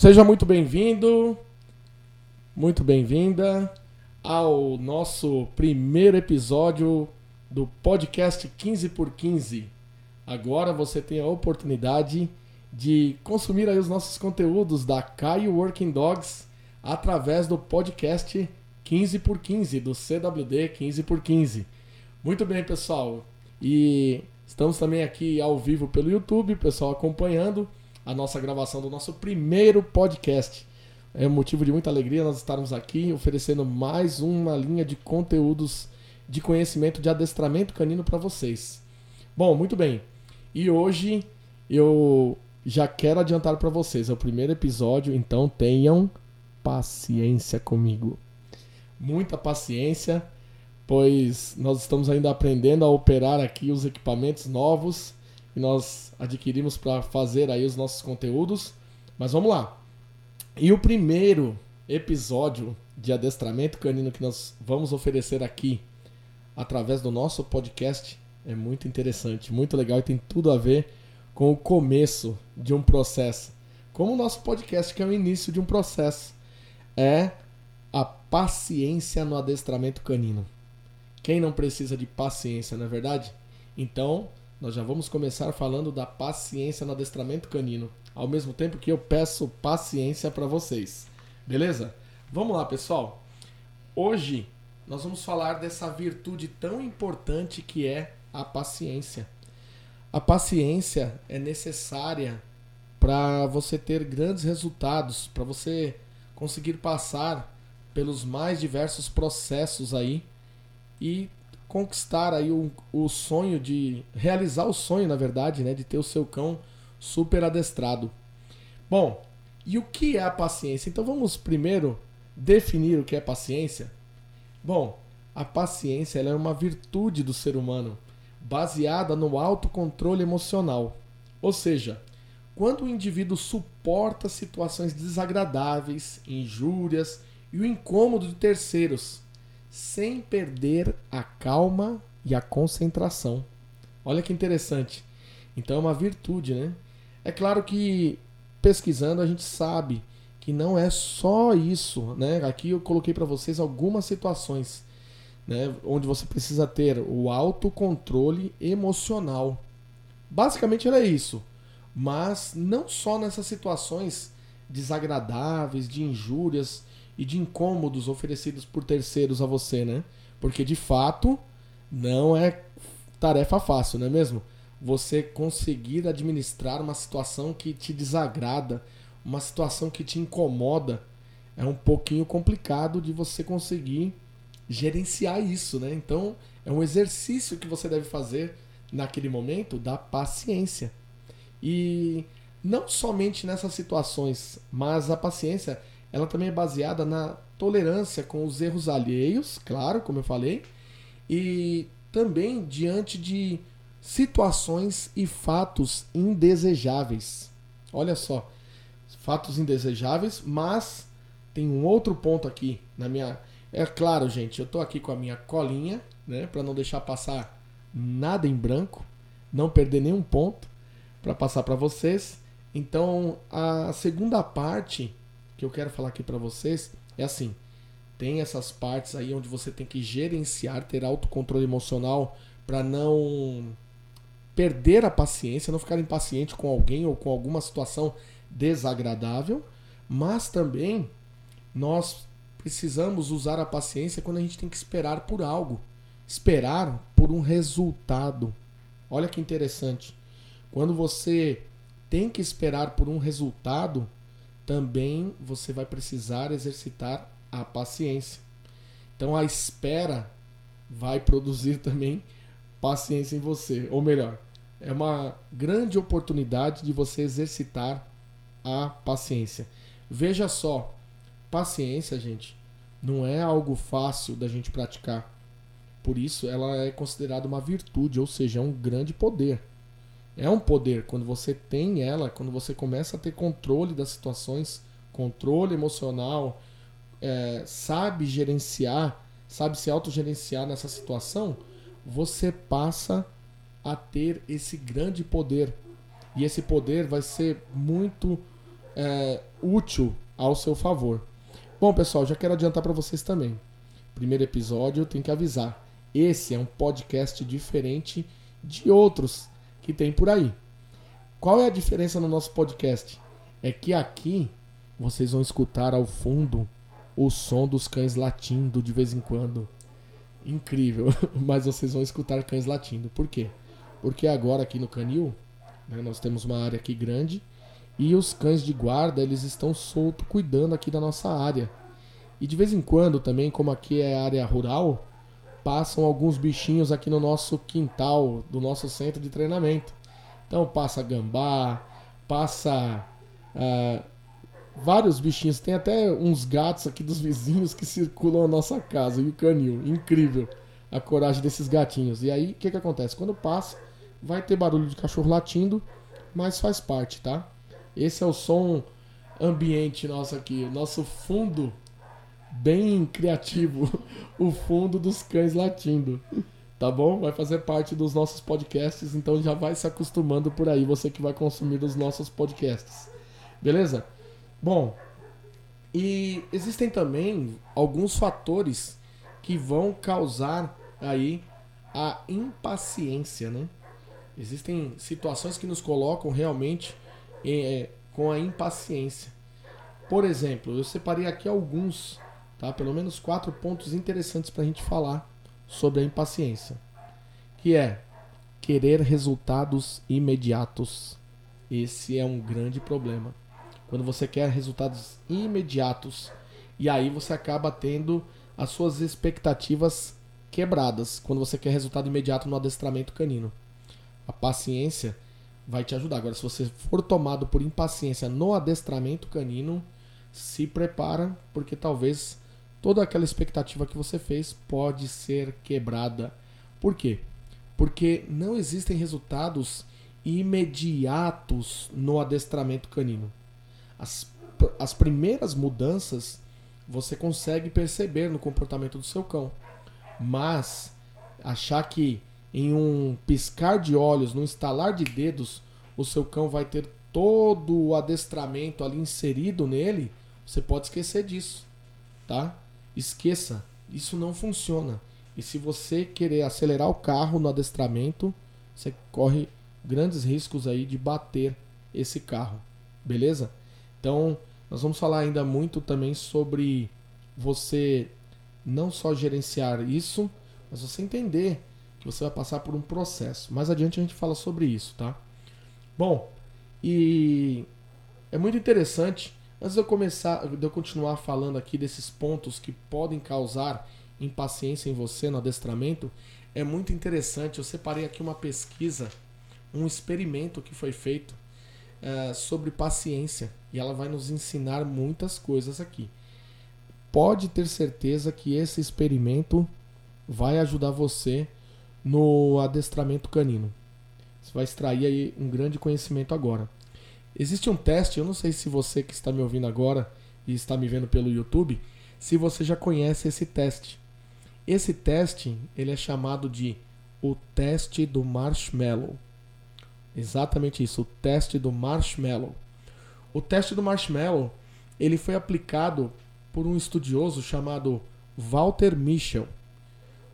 Seja muito bem-vindo, muito bem-vinda ao nosso primeiro episódio do podcast 15 por 15. Agora você tem a oportunidade de consumir aí os nossos conteúdos da Caio Working Dogs através do podcast 15 por 15 do CWD 15 por 15. Muito bem, pessoal. E estamos também aqui ao vivo pelo YouTube, pessoal acompanhando a nossa gravação do nosso primeiro podcast. É motivo de muita alegria nós estarmos aqui oferecendo mais uma linha de conteúdos de conhecimento de adestramento canino para vocês. Bom, muito bem. E hoje eu já quero adiantar para vocês, é o primeiro episódio, então tenham paciência comigo. Muita paciência, pois nós estamos ainda aprendendo a operar aqui os equipamentos novos que nós adquirimos para fazer aí os nossos conteúdos. Mas vamos lá. E o primeiro episódio de adestramento canino que nós vamos oferecer aqui através do nosso podcast é muito interessante, muito legal e tem tudo a ver com o começo de um processo. Como o nosso podcast, que é o início de um processo, é a paciência no adestramento canino. Quem não precisa de paciência, não é verdade? Então, nós já vamos começar falando da paciência no adestramento canino, ao mesmo tempo que eu peço paciência para vocês. Beleza? Vamos lá, pessoal. Hoje nós vamos falar dessa virtude tão importante que é a paciência. A paciência é necessária para você ter grandes resultados, para você conseguir passar pelos mais diversos processos aí e conquistar aí o, o sonho de realizar o sonho, na verdade, né, de ter o seu cão super adestrado. Bom, e o que é a paciência? Então vamos primeiro definir o que é paciência. Bom, a paciência é uma virtude do ser humano, baseada no autocontrole emocional. Ou seja, quando o indivíduo suporta situações desagradáveis, injúrias e o incômodo de terceiros, sem perder a calma e a concentração. Olha que interessante. Então é uma virtude, né? É claro que pesquisando a gente sabe que não é só isso, né? Aqui eu coloquei para vocês algumas situações, né, onde você precisa ter o autocontrole emocional. Basicamente era isso. Mas não só nessas situações desagradáveis, de injúrias, e de incômodos oferecidos por terceiros a você, né? Porque de fato não é tarefa fácil, não é mesmo? Você conseguir administrar uma situação que te desagrada, uma situação que te incomoda, é um pouquinho complicado de você conseguir gerenciar isso, né? Então, é um exercício que você deve fazer naquele momento da paciência. E não somente nessas situações, mas a paciência ela também é baseada na tolerância com os erros alheios, claro, como eu falei, e também diante de situações e fatos indesejáveis. Olha só, fatos indesejáveis, mas tem um outro ponto aqui na minha. É claro, gente, eu tô aqui com a minha colinha, né, para não deixar passar nada em branco, não perder nenhum ponto para passar para vocês. Então, a segunda parte que eu quero falar aqui para vocês é assim: tem essas partes aí onde você tem que gerenciar, ter autocontrole emocional para não perder a paciência, não ficar impaciente com alguém ou com alguma situação desagradável, mas também nós precisamos usar a paciência quando a gente tem que esperar por algo, esperar por um resultado. Olha que interessante. Quando você tem que esperar por um resultado, também você vai precisar exercitar a paciência. Então a espera vai produzir também paciência em você, ou melhor, é uma grande oportunidade de você exercitar a paciência. Veja só, paciência, gente, não é algo fácil da gente praticar. Por isso, ela é considerada uma virtude, ou seja, é um grande poder. É um poder. Quando você tem ela, quando você começa a ter controle das situações, controle emocional, é, sabe gerenciar, sabe se autogerenciar nessa situação, você passa a ter esse grande poder. E esse poder vai ser muito é, útil ao seu favor. Bom, pessoal, já quero adiantar para vocês também. Primeiro episódio, eu tenho que avisar. Esse é um podcast diferente de outros que tem por aí. Qual é a diferença no nosso podcast? É que aqui vocês vão escutar ao fundo o som dos cães latindo de vez em quando. Incrível, mas vocês vão escutar cães latindo. Por quê? Porque agora aqui no canil, né, nós temos uma área aqui grande e os cães de guarda eles estão soltos cuidando aqui da nossa área. E de vez em quando também, como aqui é área rural, passam alguns bichinhos aqui no nosso quintal do nosso centro de treinamento. Então passa gambá, passa uh, vários bichinhos. Tem até uns gatos aqui dos vizinhos que circulam a nossa casa e o canil. Incrível a coragem desses gatinhos. E aí o que, que acontece? Quando passa, vai ter barulho de cachorro latindo, mas faz parte, tá? Esse é o som ambiente nosso aqui, nosso fundo bem criativo, o fundo dos cães latindo tá bom? Vai fazer parte dos nossos podcasts, então já vai se acostumando por aí, você que vai consumir os nossos podcasts. Beleza? Bom, e existem também alguns fatores que vão causar aí a impaciência, né? Existem situações que nos colocam realmente é, com a impaciência. Por exemplo, eu separei aqui alguns, tá? Pelo menos quatro pontos interessantes para a gente falar sobre a impaciência, que é querer resultados imediatos. Esse é um grande problema. Quando você quer resultados imediatos e aí você acaba tendo as suas expectativas quebradas quando você quer resultado imediato no adestramento canino. A paciência vai te ajudar. Agora, se você for tomado por impaciência no adestramento canino, se prepara, porque talvez toda aquela expectativa que você fez pode ser quebrada. Por quê? Porque não existem resultados imediatos no adestramento canino. As, as primeiras mudanças você consegue perceber no comportamento do seu cão, mas achar que em um piscar de olhos, num estalar de dedos, o seu cão vai ter todo o adestramento ali inserido nele, você pode esquecer disso, tá? Esqueça, isso não funciona. E se você querer acelerar o carro no adestramento, você corre grandes riscos aí de bater esse carro, beleza? Então, nós vamos falar ainda muito também sobre você não só gerenciar isso, mas você entender que você vai passar por um processo. Mais adiante a gente fala sobre isso, tá? Bom, e é muito interessante Antes de eu começar, de eu continuar falando aqui desses pontos que podem causar impaciência em você no adestramento, é muito interessante. Eu separei aqui uma pesquisa, um experimento que foi feito uh, sobre paciência e ela vai nos ensinar muitas coisas aqui. Pode ter certeza que esse experimento vai ajudar você no adestramento canino. Você vai extrair aí um grande conhecimento agora. Existe um teste, eu não sei se você que está me ouvindo agora e está me vendo pelo YouTube, se você já conhece esse teste. Esse teste, ele é chamado de o teste do marshmallow. Exatamente isso, o teste do marshmallow. O teste do marshmallow, ele foi aplicado por um estudioso chamado Walter Mischel.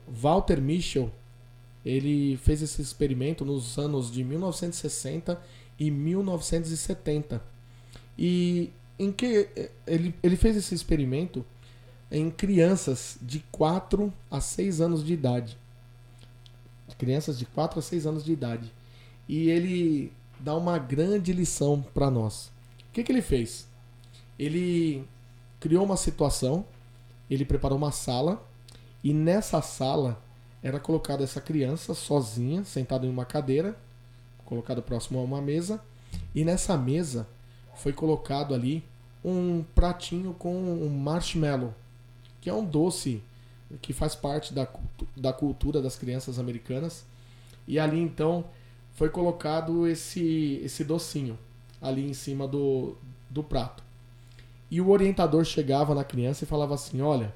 Walter Mischel, ele fez esse experimento nos anos de 1960 e 1970. E em que ele, ele fez esse experimento em crianças de 4 a 6 anos de idade. Crianças de 4 a 6 anos de idade. E ele dá uma grande lição para nós. O que, que ele fez? Ele criou uma situação, ele preparou uma sala, e nessa sala era colocada essa criança sozinha, sentada em uma cadeira, colocado próximo a uma mesa. E nessa mesa foi colocado ali um pratinho com um marshmallow, que é um doce que faz parte da, da cultura das crianças americanas. E ali então foi colocado esse, esse docinho ali em cima do, do prato. E o orientador chegava na criança e falava assim: Olha,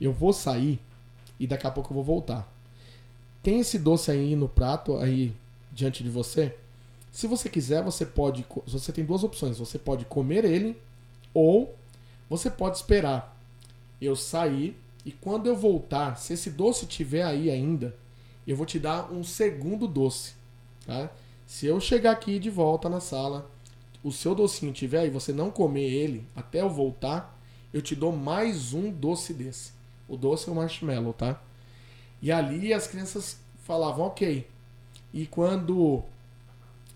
eu vou sair e daqui a pouco eu vou voltar. Tem esse doce aí no prato, aí diante de você? Se você quiser, você pode. Você tem duas opções. Você pode comer ele ou você pode esperar eu sair e quando eu voltar, se esse doce tiver aí ainda, eu vou te dar um segundo doce. Tá? Se eu chegar aqui de volta na sala, o seu docinho tiver aí, você não comer ele até eu voltar, eu te dou mais um doce desse. O doce é o marshmallow, tá? E ali as crianças falavam, ok. E quando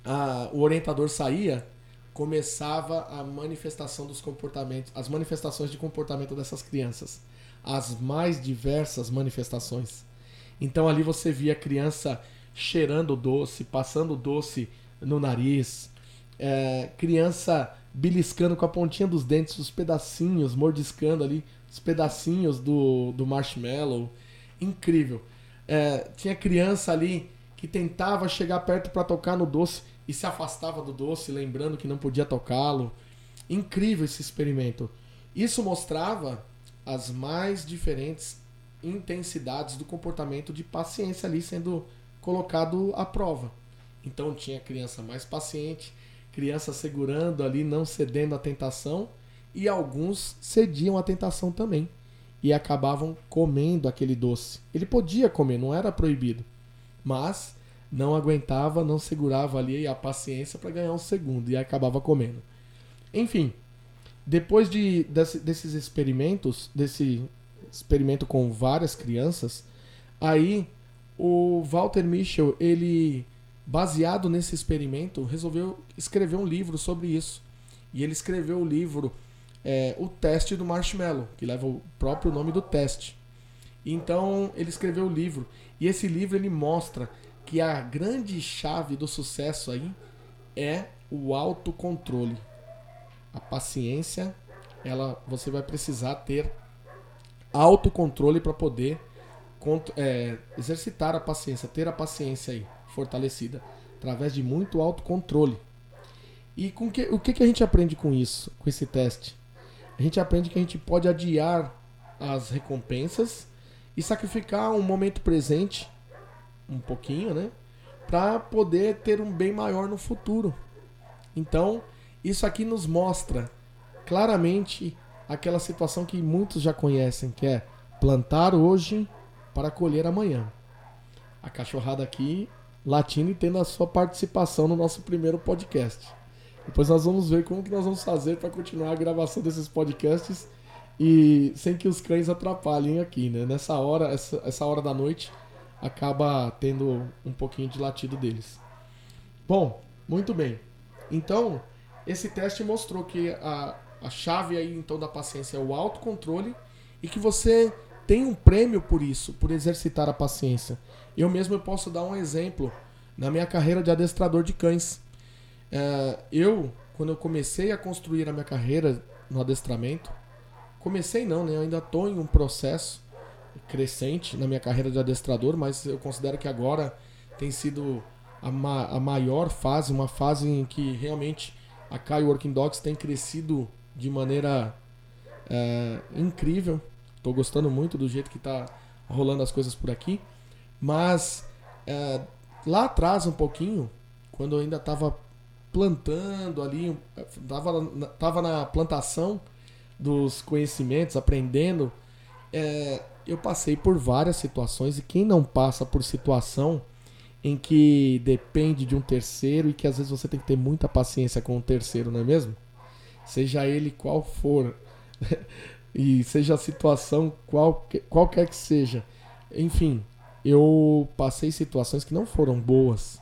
a, o orientador saía, começava a manifestação dos comportamentos, as manifestações de comportamento dessas crianças, as mais diversas manifestações. Então ali você via a criança cheirando doce, passando doce no nariz, é, criança beliscando com a pontinha dos dentes os pedacinhos, mordiscando ali os pedacinhos do, do marshmallow. Incrível. É, tinha criança ali que tentava chegar perto para tocar no doce e se afastava do doce, lembrando que não podia tocá-lo. Incrível esse experimento. Isso mostrava as mais diferentes intensidades do comportamento de paciência ali sendo colocado à prova. Então tinha criança mais paciente, criança segurando ali, não cedendo à tentação, e alguns cediam à tentação também e acabavam comendo aquele doce. Ele podia comer, não era proibido, mas não aguentava, não segurava ali a paciência para ganhar um segundo e acabava comendo. Enfim, depois de, desse, desses experimentos, desse experimento com várias crianças, aí o Walter Michel, ele baseado nesse experimento, resolveu escrever um livro sobre isso. E ele escreveu o livro é, O Teste do Marshmallow, que leva o próprio nome do teste. Então ele escreveu o livro. E esse livro ele mostra que a grande chave do sucesso aí é o autocontrole. A paciência, ela você vai precisar ter autocontrole para poder é, exercitar a paciência, ter a paciência aí fortalecida através de muito autocontrole. E com que, o que, que a gente aprende com isso, com esse teste? A gente aprende que a gente pode adiar as recompensas e sacrificar um momento presente um pouquinho, né? Para poder ter um bem maior no futuro. Então, isso aqui nos mostra claramente aquela situação que muitos já conhecem, que é plantar hoje para colher amanhã. A cachorrada aqui latindo e tendo a sua participação no nosso primeiro podcast. Depois nós vamos ver como que nós vamos fazer para continuar a gravação desses podcasts e sem que os cães atrapalhem aqui, né? Nessa hora, essa, essa hora da noite, acaba tendo um pouquinho de latido deles. Bom, muito bem. Então, esse teste mostrou que a, a chave aí então da paciência é o autocontrole e que você tem um prêmio por isso, por exercitar a paciência. Eu mesmo posso dar um exemplo na minha carreira de adestrador de cães. É, eu, quando eu comecei a construir a minha carreira no adestramento, comecei não, né? Eu ainda estou em um processo crescente na minha carreira de adestrador, mas eu considero que agora tem sido a, ma a maior fase, uma fase em que realmente a Kai Working Dogs tem crescido de maneira é, incrível. Estou gostando muito do jeito que está rolando as coisas por aqui. Mas é, lá atrás, um pouquinho, quando eu ainda estava plantando ali, estava tava na plantação dos conhecimentos, aprendendo, é, eu passei por várias situações e quem não passa por situação em que depende de um terceiro e que às vezes você tem que ter muita paciência com o terceiro, não é mesmo? Seja ele qual for e seja a situação qual, qualquer que seja. Enfim, eu passei situações que não foram boas.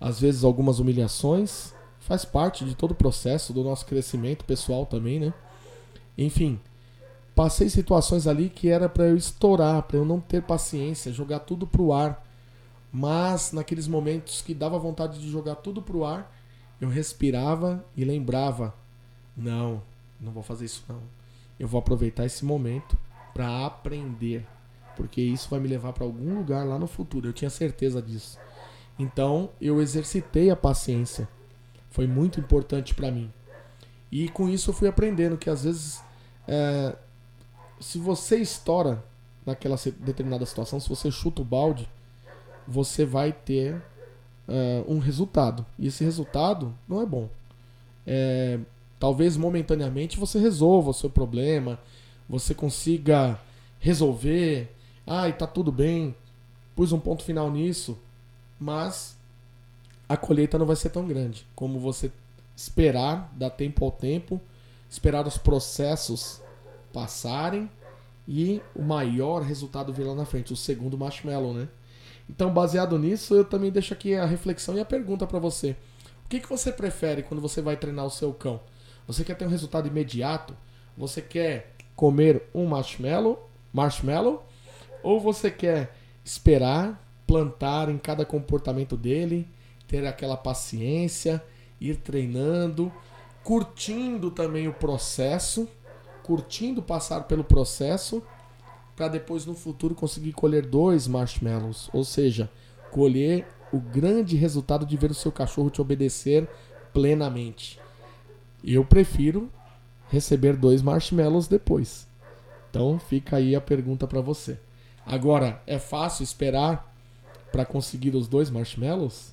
Às vezes algumas humilhações, faz parte de todo o processo do nosso crescimento pessoal também, né? Enfim, passei situações ali que era para eu estourar, para eu não ter paciência, jogar tudo pro ar. Mas naqueles momentos que dava vontade de jogar tudo pro ar, eu respirava e lembrava: não, não vou fazer isso não. Eu vou aproveitar esse momento para aprender, porque isso vai me levar para algum lugar lá no futuro. Eu tinha certeza disso. Então eu exercitei a paciência. Foi muito importante para mim. E com isso eu fui aprendendo que às vezes é, se você estoura naquela determinada situação, se você chuta o balde, você vai ter uh, um resultado. E esse resultado não é bom. É, talvez momentaneamente você resolva o seu problema, você consiga resolver. Ai, tá tudo bem, pus um ponto final nisso, mas a colheita não vai ser tão grande como você esperar, dar tempo ao tempo, esperar os processos passarem e o maior resultado vir lá na frente, o segundo marshmallow, né? Então, baseado nisso, eu também deixo aqui a reflexão e a pergunta para você. O que, que você prefere quando você vai treinar o seu cão? Você quer ter um resultado imediato? Você quer comer um marshmallow, marshmallow ou você quer esperar, plantar em cada comportamento dele, ter aquela paciência, ir treinando, curtindo também o processo, curtindo passar pelo processo para depois no futuro conseguir colher dois marshmallows, ou seja, colher o grande resultado de ver o seu cachorro te obedecer plenamente. Eu prefiro receber dois marshmallows depois. Então fica aí a pergunta para você. Agora, é fácil esperar para conseguir os dois marshmallows?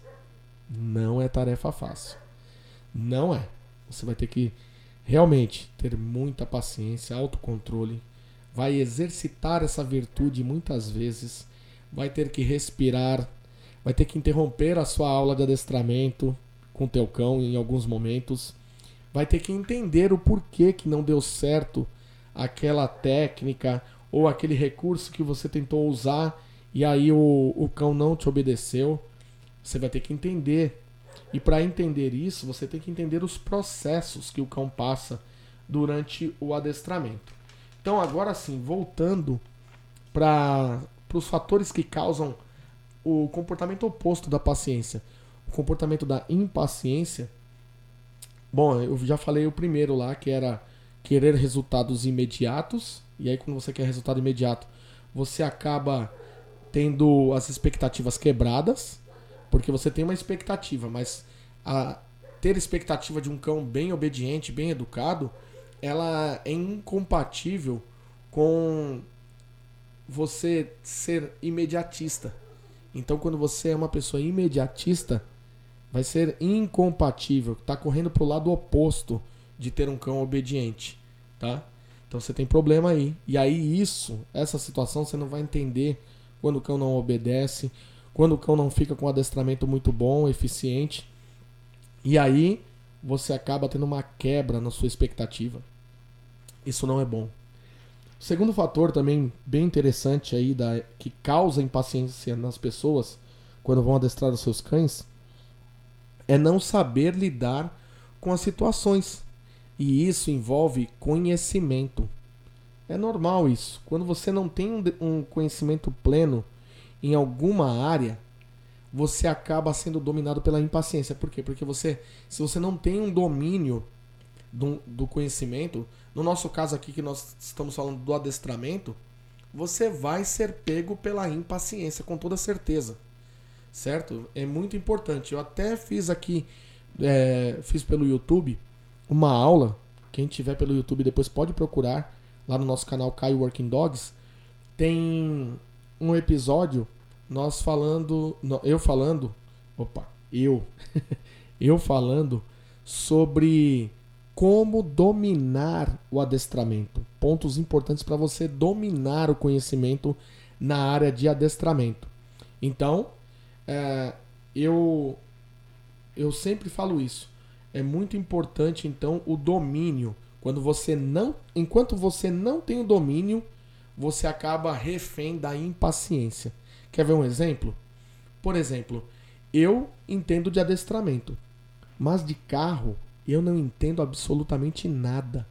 Não é tarefa fácil. Não é. Você vai ter que realmente ter muita paciência, autocontrole, vai exercitar essa virtude muitas vezes, vai ter que respirar, vai ter que interromper a sua aula de adestramento com teu cão em alguns momentos, vai ter que entender o porquê que não deu certo aquela técnica ou aquele recurso que você tentou usar e aí o, o cão não te obedeceu. Você vai ter que entender. E para entender isso, você tem que entender os processos que o cão passa durante o adestramento. Então, agora sim, voltando para os fatores que causam o comportamento oposto da paciência, o comportamento da impaciência. Bom, eu já falei o primeiro lá, que era querer resultados imediatos. E aí, quando você quer resultado imediato, você acaba tendo as expectativas quebradas, porque você tem uma expectativa, mas a ter expectativa de um cão bem obediente, bem educado, ela é incompatível com você ser imediatista. Então, quando você é uma pessoa imediatista, vai ser incompatível, tá correndo para o lado oposto de ter um cão obediente, tá? Então você tem problema aí. E aí isso, essa situação você não vai entender quando o cão não obedece, quando o cão não fica com um adestramento muito bom, eficiente. E aí você acaba tendo uma quebra na sua expectativa. Isso não é bom. O segundo fator também bem interessante aí da, que causa impaciência nas pessoas quando vão adestrar os seus cães é não saber lidar com as situações. E isso envolve conhecimento. É normal isso. Quando você não tem um conhecimento pleno em alguma área, você acaba sendo dominado pela impaciência. Por quê? Porque você, se você não tem um domínio do, do conhecimento, no nosso caso aqui que nós estamos falando do adestramento, você vai ser pego pela impaciência, com toda certeza. Certo? É muito importante. Eu até fiz aqui, é, fiz pelo YouTube, uma aula. Quem tiver pelo YouTube depois pode procurar lá no nosso canal Caio Working Dogs. Tem um episódio nós falando, eu falando, opa, eu, eu falando sobre como dominar o adestramento. Pontos importantes para você dominar o conhecimento na área de adestramento. Então, é, eu, eu sempre falo isso. É muito importante, então, o domínio. Quando você não, enquanto você não tem o domínio, você acaba refém da impaciência. Quer ver um exemplo? Por exemplo, eu entendo de adestramento, mas de carro eu não entendo absolutamente nada.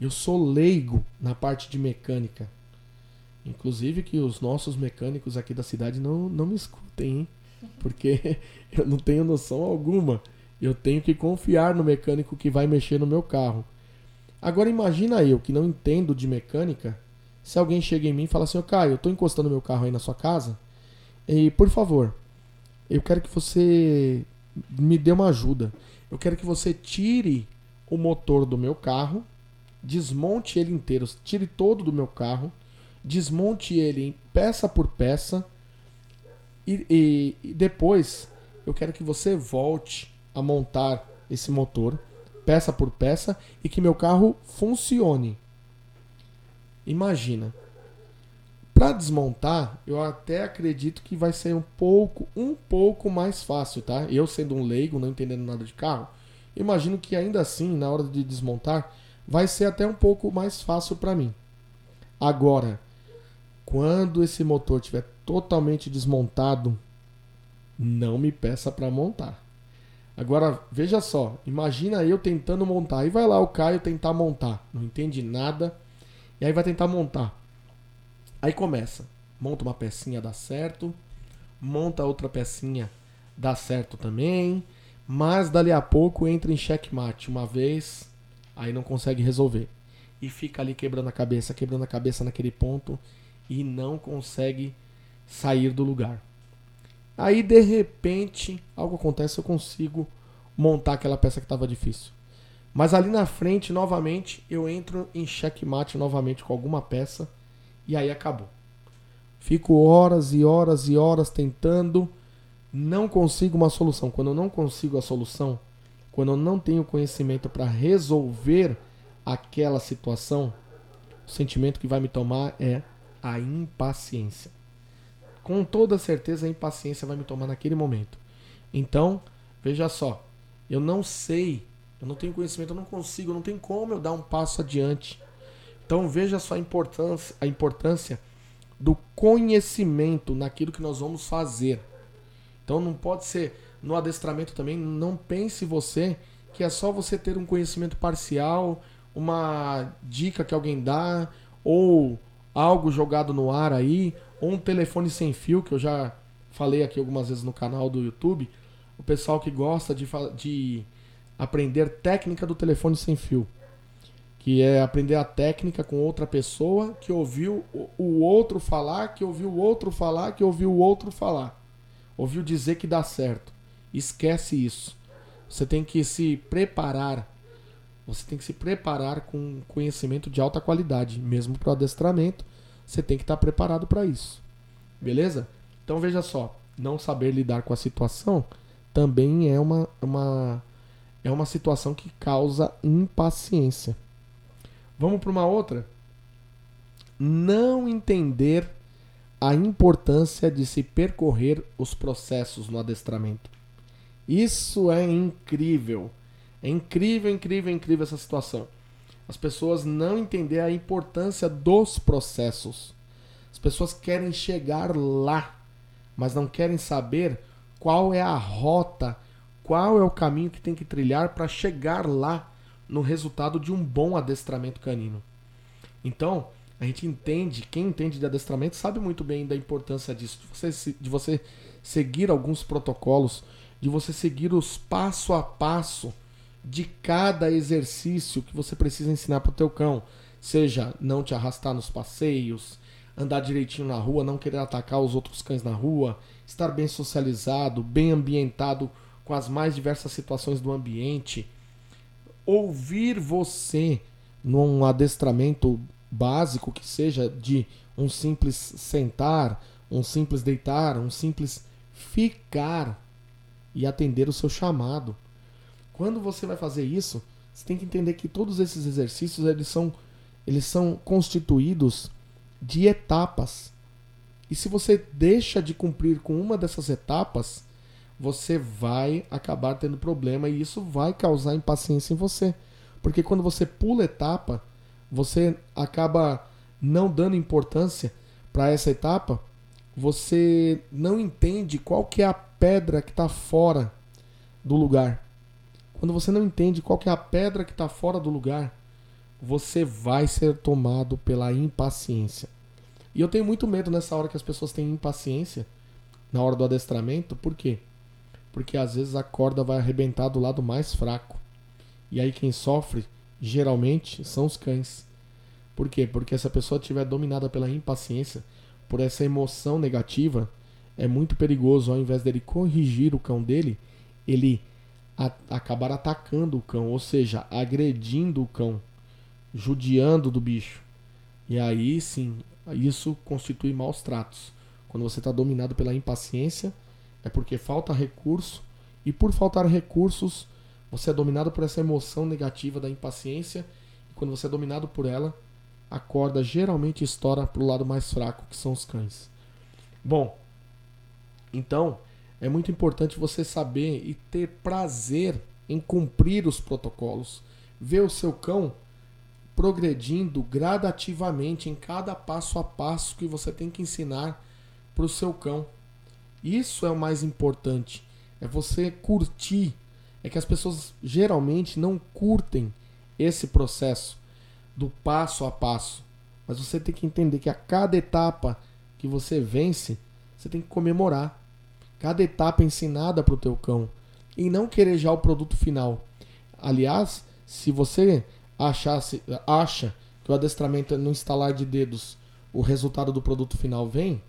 Eu sou leigo na parte de mecânica. Inclusive que os nossos mecânicos aqui da cidade não, não me escutem, hein? Porque eu não tenho noção alguma. Eu tenho que confiar no mecânico que vai mexer no meu carro. Agora imagina eu que não entendo de mecânica, se alguém chega em mim e fala assim, ô Caio, eu tô encostando meu carro aí na sua casa, e, por favor, eu quero que você me dê uma ajuda. Eu quero que você tire o motor do meu carro, desmonte ele inteiro, tire todo do meu carro, desmonte ele peça por peça e, e, e depois eu quero que você volte a montar esse motor, peça por peça, e que meu carro funcione. Imagina. Para desmontar, eu até acredito que vai ser um pouco, um pouco mais fácil, tá? Eu sendo um leigo, não entendendo nada de carro, imagino que ainda assim, na hora de desmontar, vai ser até um pouco mais fácil para mim. Agora, quando esse motor estiver totalmente desmontado, não me peça para montar. Agora, veja só, imagina eu tentando montar. Aí vai lá o Caio tentar montar. Não entende nada. E aí vai tentar montar. Aí começa. Monta uma pecinha, dá certo. Monta outra pecinha, dá certo também. Mas dali a pouco entra em checkmate uma vez, aí não consegue resolver. E fica ali quebrando a cabeça, quebrando a cabeça naquele ponto e não consegue sair do lugar. Aí de repente algo acontece, eu consigo montar aquela peça que estava difícil. Mas ali na frente, novamente, eu entro em checkmate novamente com alguma peça e aí acabou. Fico horas e horas e horas tentando, não consigo uma solução. Quando eu não consigo a solução, quando eu não tenho conhecimento para resolver aquela situação, o sentimento que vai me tomar é a impaciência. Com toda certeza a impaciência vai me tomar naquele momento. Então, veja só, eu não sei, eu não tenho conhecimento, eu não consigo, não tem como eu dar um passo adiante então veja só a importância, a importância do conhecimento naquilo que nós vamos fazer. Então não pode ser no adestramento também, não pense você que é só você ter um conhecimento parcial, uma dica que alguém dá, ou algo jogado no ar aí, ou um telefone sem fio, que eu já falei aqui algumas vezes no canal do YouTube. O pessoal que gosta de, de aprender técnica do telefone sem fio que é aprender a técnica com outra pessoa que ouviu o outro falar, que ouviu o outro falar, que ouviu o outro falar. Ouviu dizer que dá certo. Esquece isso. Você tem que se preparar. Você tem que se preparar com conhecimento de alta qualidade, mesmo para o adestramento. Você tem que estar preparado para isso. Beleza? Então veja só, não saber lidar com a situação também é uma, uma é uma situação que causa impaciência. Vamos para uma outra? Não entender a importância de se percorrer os processos no adestramento. Isso é incrível. É incrível, incrível, incrível essa situação. As pessoas não entender a importância dos processos. As pessoas querem chegar lá, mas não querem saber qual é a rota, qual é o caminho que tem que trilhar para chegar lá no resultado de um bom adestramento canino. Então, a gente entende, quem entende de adestramento sabe muito bem da importância disso, de você, de você seguir alguns protocolos, de você seguir os passo a passo de cada exercício que você precisa ensinar para o teu cão. Seja não te arrastar nos passeios, andar direitinho na rua, não querer atacar os outros cães na rua, estar bem socializado, bem ambientado com as mais diversas situações do ambiente, ouvir você num adestramento básico que seja de um simples sentar, um simples deitar, um simples ficar e atender o seu chamado. Quando você vai fazer isso, você tem que entender que todos esses exercícios eles são eles são constituídos de etapas. E se você deixa de cumprir com uma dessas etapas, você vai acabar tendo problema e isso vai causar impaciência em você. Porque quando você pula etapa, você acaba não dando importância para essa etapa, você não entende qual que é a pedra que está fora do lugar. Quando você não entende qual que é a pedra que está fora do lugar, você vai ser tomado pela impaciência. E eu tenho muito medo nessa hora que as pessoas têm impaciência na hora do adestramento, por quê? Porque às vezes a corda vai arrebentar do lado mais fraco. E aí quem sofre geralmente são os cães. Por quê? Porque se a pessoa estiver dominada pela impaciência, por essa emoção negativa, é muito perigoso ao invés dele corrigir o cão dele, ele a, acabar atacando o cão, ou seja, agredindo o cão, judiando do bicho. E aí sim, isso constitui maus tratos. Quando você está dominado pela impaciência, é porque falta recurso e por faltar recursos, você é dominado por essa emoção negativa da impaciência e quando você é dominado por ela, a corda geralmente estoura para o lado mais fraco, que são os cães. Bom, então é muito importante você saber e ter prazer em cumprir os protocolos, ver o seu cão progredindo gradativamente em cada passo a passo que você tem que ensinar para o seu cão. Isso é o mais importante. É você curtir. É que as pessoas geralmente não curtem esse processo do passo a passo. Mas você tem que entender que a cada etapa que você vence, você tem que comemorar. Cada etapa ensinada para o teu cão. E não querer já o produto final. Aliás, se você achasse, acha que o adestramento é no instalar de dedos o resultado do produto final vem,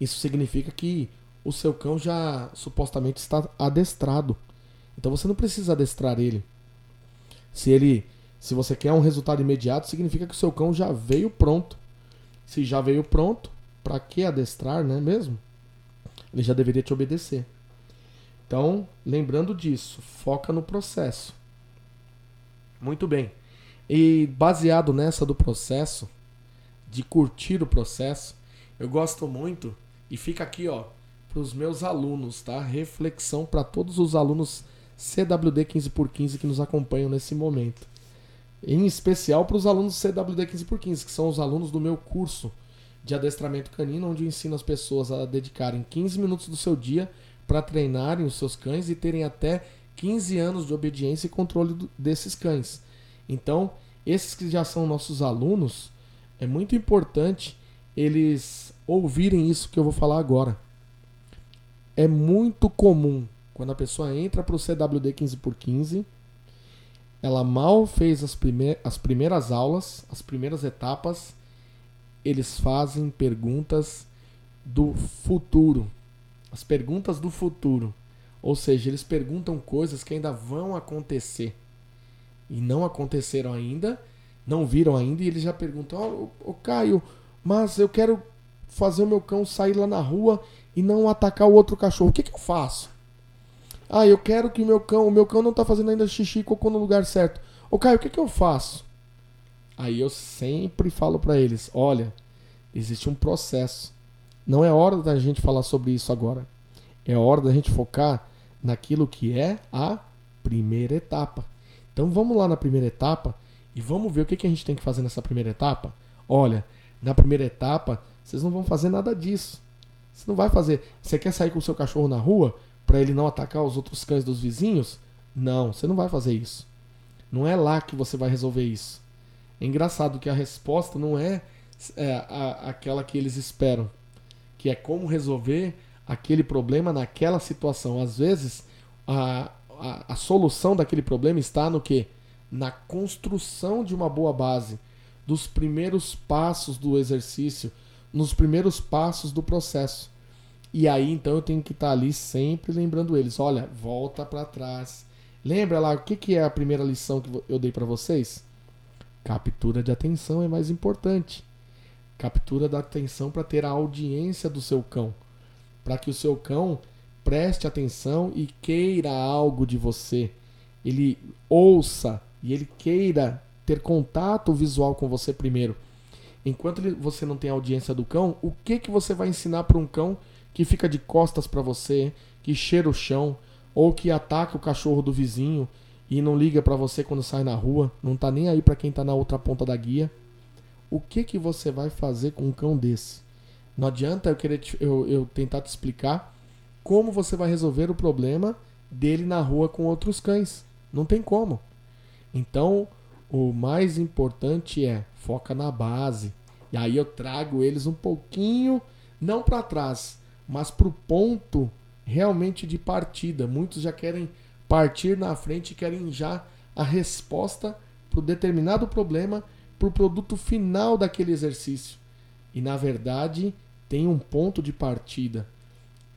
isso significa que o seu cão já supostamente está adestrado. Então você não precisa adestrar ele. Se ele, se você quer um resultado imediato, significa que o seu cão já veio pronto. Se já veio pronto, para que adestrar, né mesmo? Ele já deveria te obedecer. Então, lembrando disso, foca no processo. Muito bem. E baseado nessa do processo, de curtir o processo, eu gosto muito e fica aqui, ó, para os meus alunos, tá? Reflexão para todos os alunos CWD 15x15 que nos acompanham nesse momento. Em especial para os alunos CWD 15x15, que são os alunos do meu curso de adestramento canino, onde eu ensino as pessoas a dedicarem 15 minutos do seu dia para treinarem os seus cães e terem até 15 anos de obediência e controle desses cães. Então, esses que já são nossos alunos, é muito importante eles ouvirem isso que eu vou falar agora. É muito comum quando a pessoa entra para o CWD 15x15, ela mal fez as, as primeiras aulas, as primeiras etapas, eles fazem perguntas do futuro. As perguntas do futuro. Ou seja, eles perguntam coisas que ainda vão acontecer. E não aconteceram ainda, não viram ainda, e eles já perguntam: Ô oh, oh, Caio, mas eu quero fazer o meu cão sair lá na rua e não atacar o outro cachorro. O que, que eu faço? Ah, eu quero que o meu cão, o meu cão não está fazendo ainda xixi e cocô no lugar certo. Ô Caio, o que, que eu faço? Aí eu sempre falo para eles: olha, existe um processo. Não é hora da gente falar sobre isso agora. É hora da gente focar naquilo que é a primeira etapa. Então vamos lá na primeira etapa e vamos ver o que, que a gente tem que fazer nessa primeira etapa. Olha, na primeira etapa, vocês não vão fazer nada disso. Você não vai fazer. Você quer sair com o seu cachorro na rua para ele não atacar os outros cães dos vizinhos? Não, você não vai fazer isso. Não é lá que você vai resolver isso. É engraçado que a resposta não é, é a, aquela que eles esperam, que é como resolver aquele problema naquela situação. Às vezes, a, a, a solução daquele problema está no que? Na construção de uma boa base, dos primeiros passos do exercício, nos primeiros passos do processo. E aí então eu tenho que estar ali sempre lembrando eles, olha, volta para trás. Lembra lá o que, que é a primeira lição que eu dei para vocês? Captura de atenção é mais importante. Captura da atenção para ter a audiência do seu cão, para que o seu cão preste atenção e queira algo de você. Ele ouça e ele queira ter contato visual com você primeiro. Enquanto você não tem audiência do cão, o que que você vai ensinar para um cão que fica de costas para você, que cheira o chão ou que ataca o cachorro do vizinho e não liga para você quando sai na rua, não tá nem aí para quem tá na outra ponta da guia? O que que você vai fazer com um cão desse? Não adianta eu querer te, eu, eu tentar te explicar como você vai resolver o problema dele na rua com outros cães. Não tem como. Então, o mais importante é foca na base. E aí eu trago eles um pouquinho, não para trás, mas para o ponto realmente de partida. Muitos já querem partir na frente querem já a resposta para o determinado problema, para o produto final daquele exercício. E na verdade tem um ponto de partida,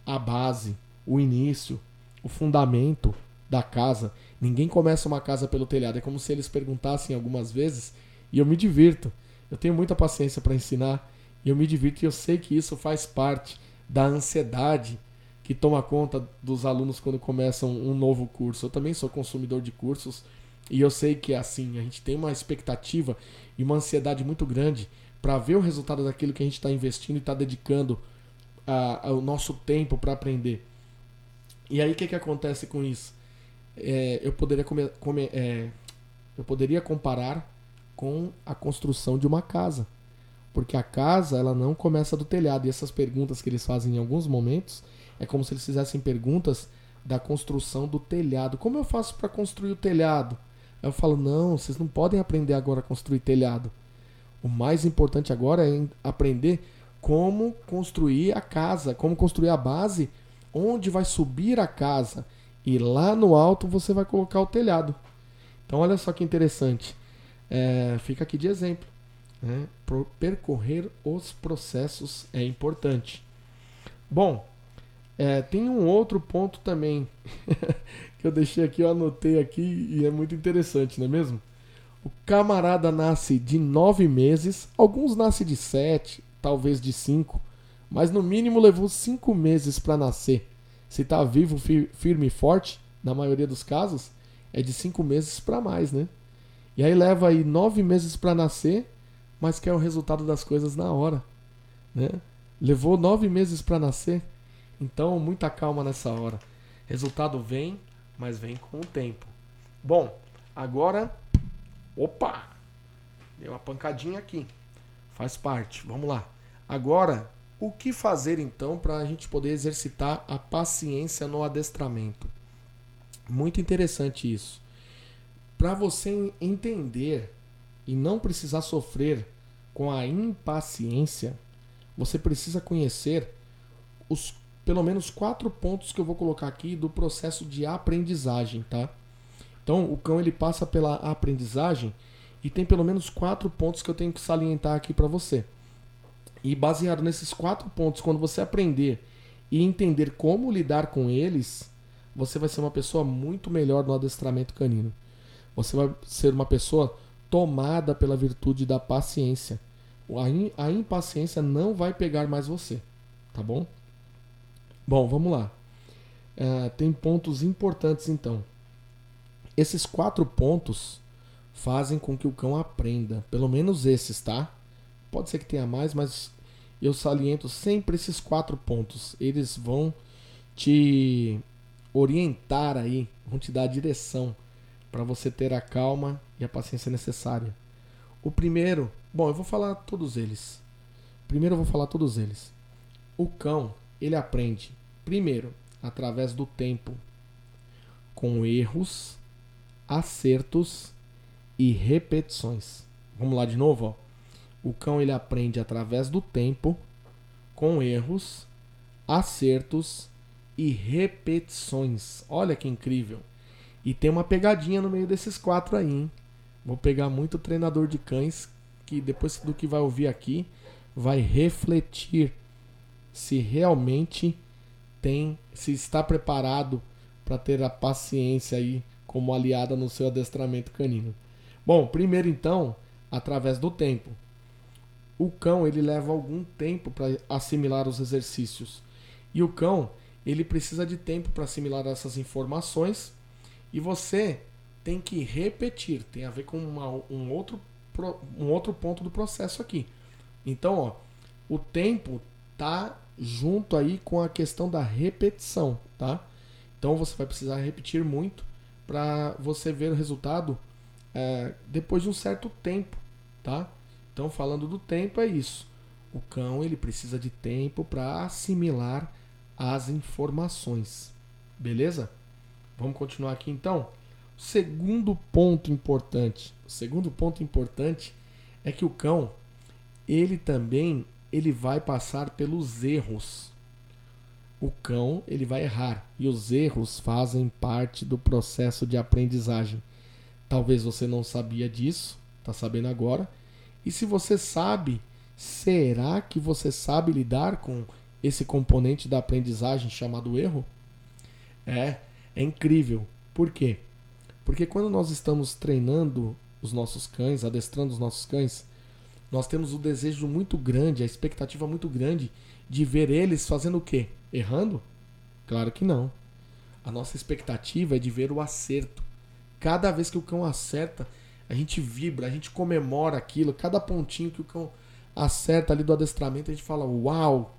a base, o início, o fundamento da casa. Ninguém começa uma casa pelo telhado. É como se eles perguntassem algumas vezes e eu me divirto. Eu tenho muita paciência para ensinar e eu me divirto e eu sei que isso faz parte da ansiedade que toma conta dos alunos quando começam um novo curso. Eu também sou consumidor de cursos e eu sei que é assim. A gente tem uma expectativa e uma ansiedade muito grande para ver o resultado daquilo que a gente está investindo e está dedicando a, a, o nosso tempo para aprender. E aí o que, que acontece com isso? É, eu poderia come, come, é, eu poderia comparar com a construção de uma casa, porque a casa ela não começa do telhado e essas perguntas que eles fazem em alguns momentos é como se eles fizessem perguntas da construção do telhado. Como eu faço para construir o telhado? Eu falo não, vocês não podem aprender agora a construir telhado. O mais importante agora é aprender como construir a casa, como construir a base onde vai subir a casa e lá no alto você vai colocar o telhado. Então olha só que interessante. É, fica aqui de exemplo. Né? Percorrer os processos é importante. Bom, é, tem um outro ponto também que eu deixei aqui, eu anotei aqui e é muito interessante, não é mesmo? O camarada nasce de nove meses, alguns nascem de sete, talvez de cinco, mas no mínimo levou cinco meses para nascer. Se está vivo, firme e forte, na maioria dos casos, é de cinco meses para mais, né? E aí leva aí nove meses para nascer, mas quer o resultado das coisas na hora, né? Levou nove meses para nascer, então muita calma nessa hora. Resultado vem, mas vem com o tempo. Bom, agora Opa! Deu uma pancadinha aqui. Faz parte. Vamos lá. Agora, o que fazer então para a gente poder exercitar a paciência no adestramento? Muito interessante isso. Para você entender e não precisar sofrer com a impaciência, você precisa conhecer os pelo menos quatro pontos que eu vou colocar aqui do processo de aprendizagem, tá? Então, o cão ele passa pela aprendizagem e tem pelo menos quatro pontos que eu tenho que salientar aqui para você. E baseado nesses quatro pontos, quando você aprender e entender como lidar com eles, você vai ser uma pessoa muito melhor no adestramento canino. Você vai ser uma pessoa tomada pela virtude da paciência. A impaciência não vai pegar mais você, tá bom? Bom, vamos lá. Uh, tem pontos importantes então. Esses quatro pontos fazem com que o cão aprenda. Pelo menos esses, tá? Pode ser que tenha mais, mas eu saliento sempre esses quatro pontos. Eles vão te orientar aí, vão te dar a direção para você ter a calma e a paciência necessária. O primeiro, bom, eu vou falar todos eles. Primeiro eu vou falar todos eles. O cão, ele aprende primeiro através do tempo, com erros acertos e repetições. Vamos lá de novo, ó. O cão ele aprende através do tempo, com erros, acertos e repetições. Olha que incrível. E tem uma pegadinha no meio desses quatro aí, hein? Vou pegar muito treinador de cães que depois do que vai ouvir aqui vai refletir se realmente tem, se está preparado para ter a paciência aí como aliada no seu adestramento canino. Bom, primeiro então, através do tempo. O cão ele leva algum tempo para assimilar os exercícios. E o cão ele precisa de tempo para assimilar essas informações e você tem que repetir. Tem a ver com uma, um, outro, um outro ponto do processo aqui. Então, ó, o tempo tá junto aí com a questão da repetição, tá? Então você vai precisar repetir muito para você ver o resultado é, depois de um certo tempo, tá? Então, falando do tempo, é isso. O cão ele precisa de tempo para assimilar as informações, beleza? Vamos continuar aqui então. Segundo ponto importante, o segundo ponto importante é que o cão ele também ele vai passar pelos erros o cão ele vai errar e os erros fazem parte do processo de aprendizagem. Talvez você não sabia disso, está sabendo agora. E se você sabe, será que você sabe lidar com esse componente da aprendizagem chamado erro? É, é incrível. Por quê? Porque quando nós estamos treinando os nossos cães, adestrando os nossos cães, nós temos o desejo muito grande, a expectativa muito grande de ver eles fazendo o quê? Errando? Claro que não. A nossa expectativa é de ver o acerto. Cada vez que o cão acerta, a gente vibra, a gente comemora aquilo. Cada pontinho que o cão acerta ali do adestramento, a gente fala: Uau,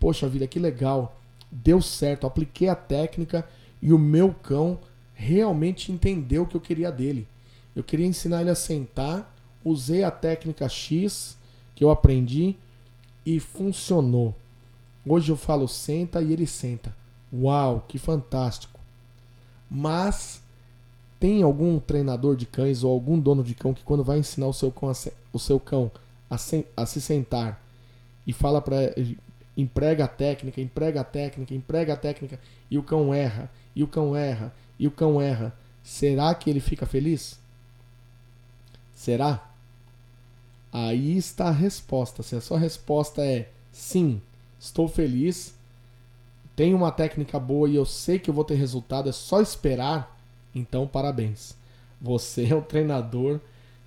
poxa vida, que legal. Deu certo, apliquei a técnica e o meu cão realmente entendeu o que eu queria dele. Eu queria ensinar ele a sentar, usei a técnica X que eu aprendi e funcionou. Hoje eu falo senta e ele senta. Uau, que fantástico. Mas tem algum treinador de cães ou algum dono de cão que quando vai ensinar o seu cão a, o seu cão a, se, a se sentar e fala para emprega a técnica, emprega a técnica, emprega a técnica e o cão erra, e o cão erra, e o cão erra, será que ele fica feliz? Será? Aí está a resposta. Se a sua resposta é sim, estou feliz, tenho uma técnica boa e eu sei que eu vou ter resultado, é só esperar, então parabéns. Você é o treinador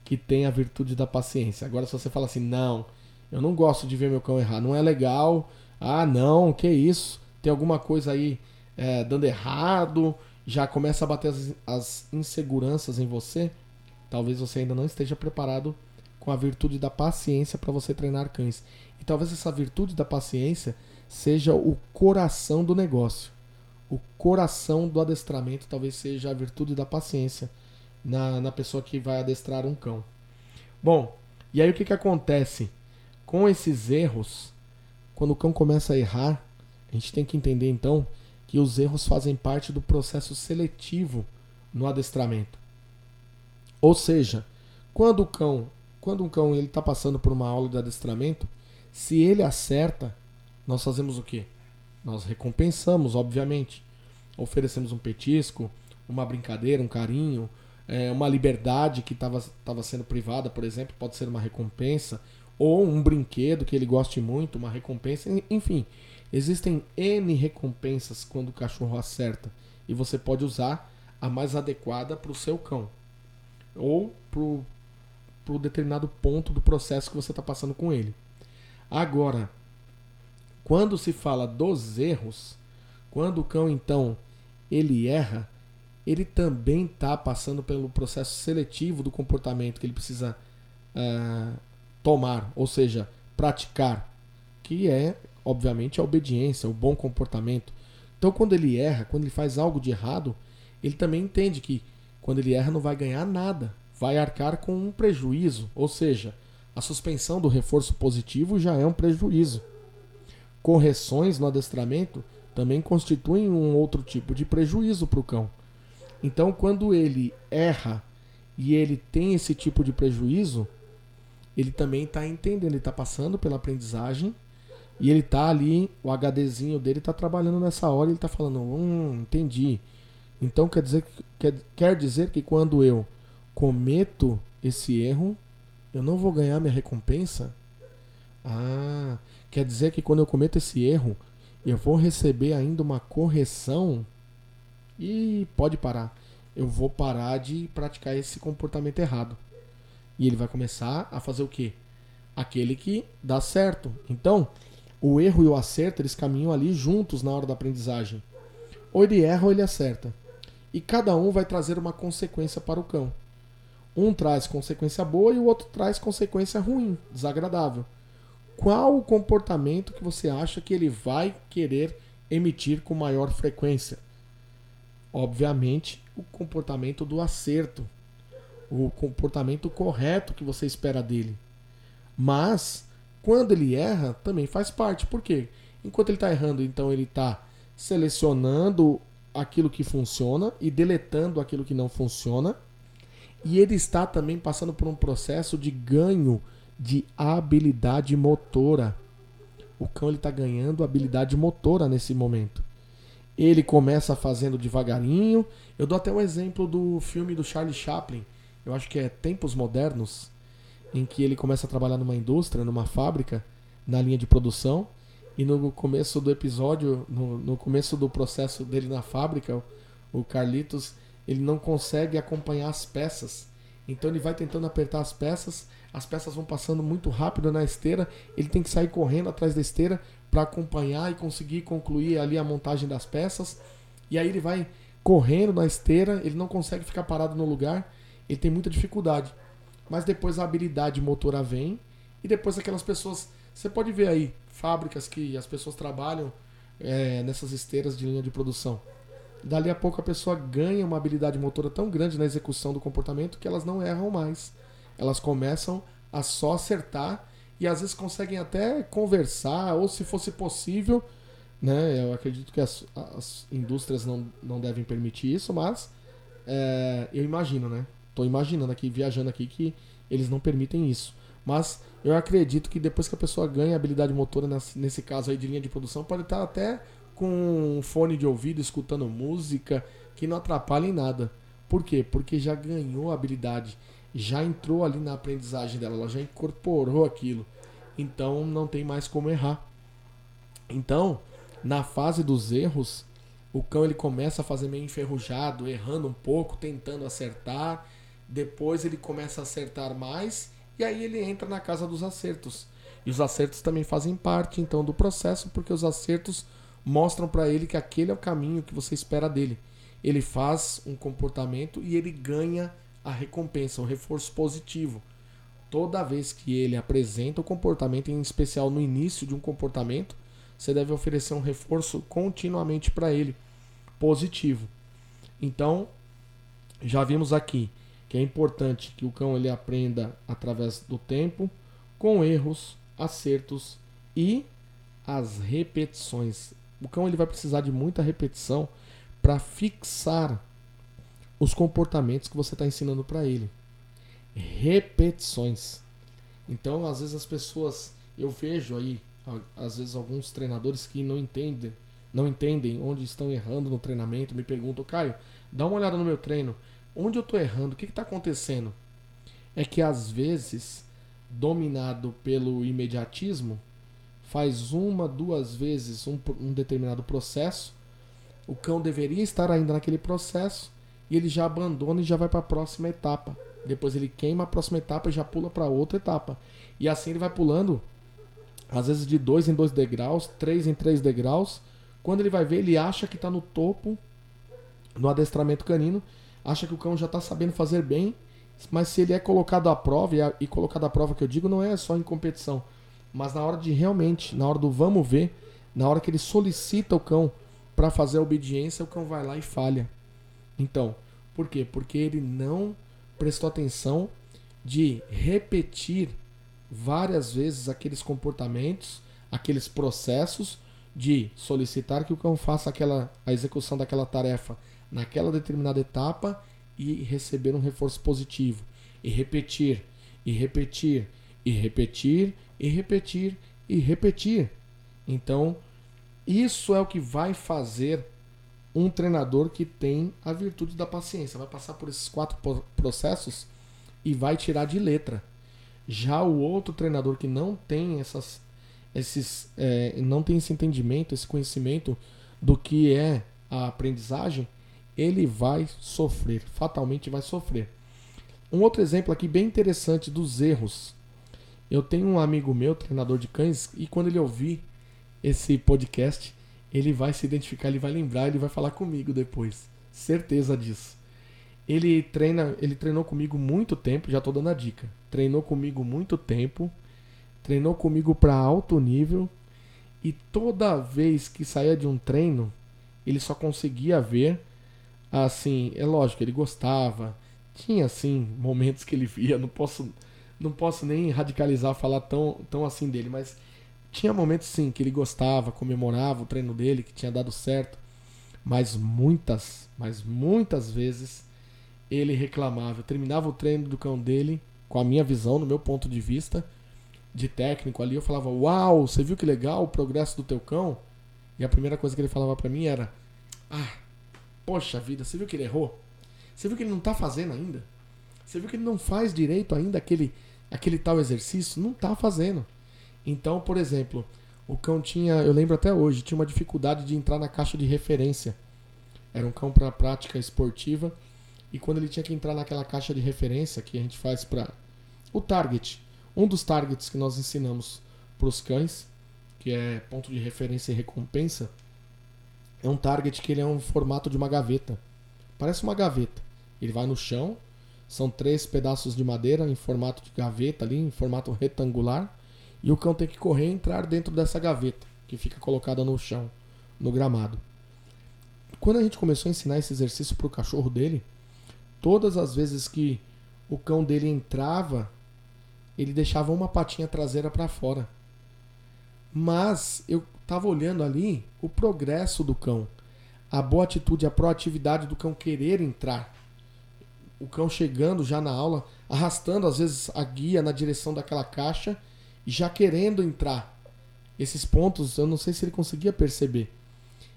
que tem a virtude da paciência. Agora, se você fala assim, não, eu não gosto de ver meu cão errar, não é legal, ah, não, que isso, tem alguma coisa aí é, dando errado, já começa a bater as, as inseguranças em você, talvez você ainda não esteja preparado com a virtude da paciência para você treinar cães. E talvez essa virtude da paciência seja o coração do negócio. O coração do adestramento talvez seja a virtude da paciência na, na pessoa que vai adestrar um cão. Bom, e aí o que, que acontece? Com esses erros, quando o cão começa a errar, a gente tem que entender então que os erros fazem parte do processo seletivo no adestramento. Ou seja, quando o cão quando um cão ele está passando por uma aula de adestramento, se ele acerta, nós fazemos o quê? Nós recompensamos, obviamente. Oferecemos um petisco, uma brincadeira, um carinho, é, uma liberdade que estava sendo privada, por exemplo, pode ser uma recompensa, ou um brinquedo que ele goste muito, uma recompensa, enfim. Existem N recompensas quando o cachorro acerta e você pode usar a mais adequada para o seu cão ou para o determinado ponto do processo que você está passando com ele. Agora, quando se fala dos erros, quando o cão então ele erra, ele também está passando pelo processo seletivo do comportamento que ele precisa uh, tomar, ou seja, praticar, que é, obviamente, a obediência, o bom comportamento. Então, quando ele erra, quando ele faz algo de errado, ele também entende que quando ele erra não vai ganhar nada, vai arcar com um prejuízo, ou seja, a suspensão do reforço positivo já é um prejuízo. Correções no adestramento também constituem um outro tipo de prejuízo para o cão. Então, quando ele erra e ele tem esse tipo de prejuízo, ele também está entendendo, ele está passando pela aprendizagem e ele está ali, o HDzinho dele está trabalhando nessa hora, ele está falando, hum, entendi. Então quer dizer, quer, quer dizer que quando eu cometo esse erro, eu não vou ganhar minha recompensa? Ah, quer dizer que quando eu cometo esse erro, eu vou receber ainda uma correção? E pode parar. Eu vou parar de praticar esse comportamento errado. E ele vai começar a fazer o quê? Aquele que dá certo. Então, o erro e o acerto, eles caminham ali juntos na hora da aprendizagem. Ou ele erra ou ele acerta. E cada um vai trazer uma consequência para o cão. Um traz consequência boa e o outro traz consequência ruim, desagradável. Qual o comportamento que você acha que ele vai querer emitir com maior frequência? Obviamente, o comportamento do acerto, o comportamento correto que você espera dele. Mas, quando ele erra, também faz parte. Por quê? Enquanto ele está errando, então ele está selecionando aquilo que funciona e deletando aquilo que não funciona e ele está também passando por um processo de ganho de habilidade motora. O cão está ganhando habilidade motora nesse momento. Ele começa fazendo devagarinho. Eu dou até o um exemplo do filme do Charlie Chaplin. Eu acho que é Tempos Modernos, em que ele começa a trabalhar numa indústria, numa fábrica, na linha de produção. E no começo do episódio, no, no começo do processo dele na fábrica, o Carlitos ele não consegue acompanhar as peças. Então ele vai tentando apertar as peças, as peças vão passando muito rápido na esteira, ele tem que sair correndo atrás da esteira para acompanhar e conseguir concluir ali a montagem das peças. E aí ele vai correndo na esteira, ele não consegue ficar parado no lugar, ele tem muita dificuldade. Mas depois a habilidade motora vem e depois aquelas pessoas, você pode ver aí fábricas que as pessoas trabalham é, nessas esteiras de linha de produção. Dali a pouco a pessoa ganha uma habilidade motora tão grande na execução do comportamento que elas não erram mais. Elas começam a só acertar e às vezes conseguem até conversar, ou se fosse possível, né? Eu acredito que as, as indústrias não, não devem permitir isso, mas é, eu imagino, né? Tô imaginando aqui, viajando aqui, que eles não permitem isso. Mas eu acredito que depois que a pessoa ganha habilidade motora, nesse, nesse caso aí de linha de produção, pode estar até com um fone de ouvido, escutando música, que não atrapalha em nada. Por quê? Porque já ganhou a habilidade já entrou ali na aprendizagem dela, ela já incorporou aquilo. Então não tem mais como errar. Então, na fase dos erros, o cão ele começa a fazer meio enferrujado, errando um pouco, tentando acertar. Depois ele começa a acertar mais e aí ele entra na casa dos acertos. E os acertos também fazem parte então do processo, porque os acertos mostram para ele que aquele é o caminho que você espera dele. Ele faz um comportamento e ele ganha a recompensa, um reforço positivo. Toda vez que ele apresenta o comportamento, em especial no início de um comportamento, você deve oferecer um reforço continuamente para ele, positivo. Então, já vimos aqui que é importante que o cão ele aprenda através do tempo, com erros, acertos e as repetições. O cão ele vai precisar de muita repetição para fixar os comportamentos que você está ensinando para ele. Repetições. Então, às vezes as pessoas, eu vejo aí, às vezes alguns treinadores que não entendem, não entendem onde estão errando no treinamento, me perguntam, Caio, dá uma olhada no meu treino, onde eu estou errando, o que está acontecendo? É que às vezes, dominado pelo imediatismo, faz uma, duas vezes um, um determinado processo, o cão deveria estar ainda naquele processo, e ele já abandona e já vai para a próxima etapa. Depois ele queima a próxima etapa e já pula para outra etapa. E assim ele vai pulando, às vezes de dois em dois degraus, três em três degraus. Quando ele vai ver, ele acha que está no topo no adestramento canino, acha que o cão já está sabendo fazer bem, mas se ele é colocado à prova, e, a, e colocado à prova que eu digo não é só em competição, mas na hora de realmente, na hora do vamos ver, na hora que ele solicita o cão para fazer a obediência, o cão vai lá e falha. Então, por quê? Porque ele não prestou atenção de repetir várias vezes aqueles comportamentos, aqueles processos de solicitar que o cão faça aquela a execução daquela tarefa naquela determinada etapa e receber um reforço positivo e repetir e repetir e repetir e repetir e repetir. Então, isso é o que vai fazer um treinador que tem a virtude da paciência. Vai passar por esses quatro processos e vai tirar de letra. Já o outro treinador que não tem essas, esses, é, não tem esse entendimento, esse conhecimento do que é a aprendizagem, ele vai sofrer, fatalmente vai sofrer. Um outro exemplo aqui bem interessante dos erros. Eu tenho um amigo meu, treinador de cães, e quando ele ouvir esse podcast, ele vai se identificar, ele vai lembrar, ele vai falar comigo depois. Certeza disso. Ele treina, ele treinou comigo muito tempo, já estou dando a dica. Treinou comigo muito tempo, treinou comigo para alto nível e toda vez que saía de um treino, ele só conseguia ver assim, é lógico, ele gostava. Tinha assim momentos que ele via, não posso não posso nem radicalizar falar tão tão assim dele, mas tinha momentos sim que ele gostava, comemorava o treino dele, que tinha dado certo, mas muitas, mas muitas vezes ele reclamava. Eu terminava o treino do cão dele, com a minha visão, no meu ponto de vista, de técnico ali, eu falava: Uau, você viu que legal o progresso do teu cão? E a primeira coisa que ele falava para mim era: Ah, poxa vida, você viu que ele errou? Você viu que ele não tá fazendo ainda? Você viu que ele não faz direito ainda aquele, aquele tal exercício? Não tá fazendo. Então, por exemplo, o cão tinha, eu lembro até hoje, tinha uma dificuldade de entrar na caixa de referência. Era um cão para prática esportiva e quando ele tinha que entrar naquela caixa de referência que a gente faz para o target, um dos targets que nós ensinamos para os cães, que é ponto de referência e recompensa, é um target que ele é um formato de uma gaveta. Parece uma gaveta. Ele vai no chão, são três pedaços de madeira em formato de gaveta ali, em formato retangular, e o cão tem que correr e entrar dentro dessa gaveta, que fica colocada no chão, no gramado. Quando a gente começou a ensinar esse exercício para o cachorro dele, todas as vezes que o cão dele entrava, ele deixava uma patinha traseira para fora. Mas eu estava olhando ali o progresso do cão, a boa atitude, a proatividade do cão querer entrar. O cão chegando já na aula, arrastando às vezes a guia na direção daquela caixa e já querendo entrar. Esses pontos eu não sei se ele conseguia perceber.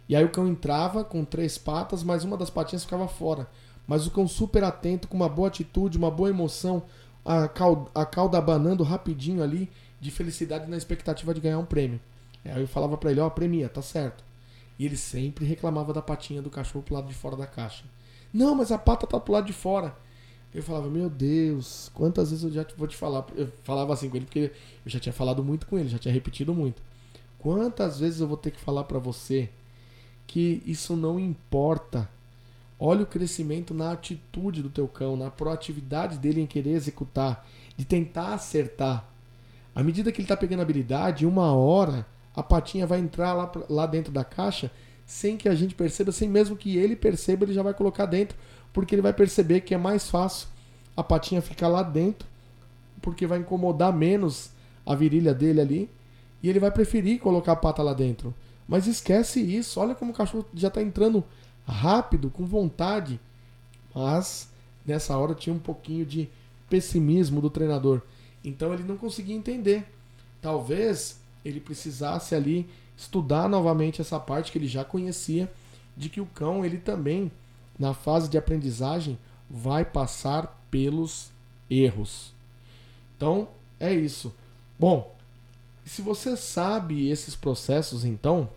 E aí o cão entrava com três patas, mas uma das patinhas ficava fora. Mas o cão super atento, com uma boa atitude, uma boa emoção, a cauda, a cauda abanando rapidinho ali, de felicidade na expectativa de ganhar um prêmio. Aí eu falava para ele, ó, oh, premia, tá certo. E ele sempre reclamava da patinha do cachorro pro lado de fora da caixa. Não, mas a pata tá pro lado de fora. Eu falava, meu Deus, quantas vezes eu já vou te falar. Eu falava assim com ele, porque eu já tinha falado muito com ele, já tinha repetido muito. Quantas vezes eu vou ter que falar para você que isso não importa. Olha o crescimento na atitude do teu cão, na proatividade dele em querer executar, de tentar acertar. À medida que ele está pegando habilidade, uma hora a patinha vai entrar lá, lá dentro da caixa sem que a gente perceba, sem mesmo que ele perceba, ele já vai colocar dentro, porque ele vai perceber que é mais fácil a patinha ficar lá dentro, porque vai incomodar menos a virilha dele ali, e ele vai preferir colocar a pata lá dentro. Mas esquece isso. Olha como o cachorro já está entrando rápido, com vontade. Mas nessa hora tinha um pouquinho de pessimismo do treinador. Então ele não conseguia entender. Talvez ele precisasse ali estudar novamente essa parte que ele já conhecia de que o cão ele também na fase de aprendizagem vai passar pelos erros. Então é isso. Bom, se você sabe esses processos, então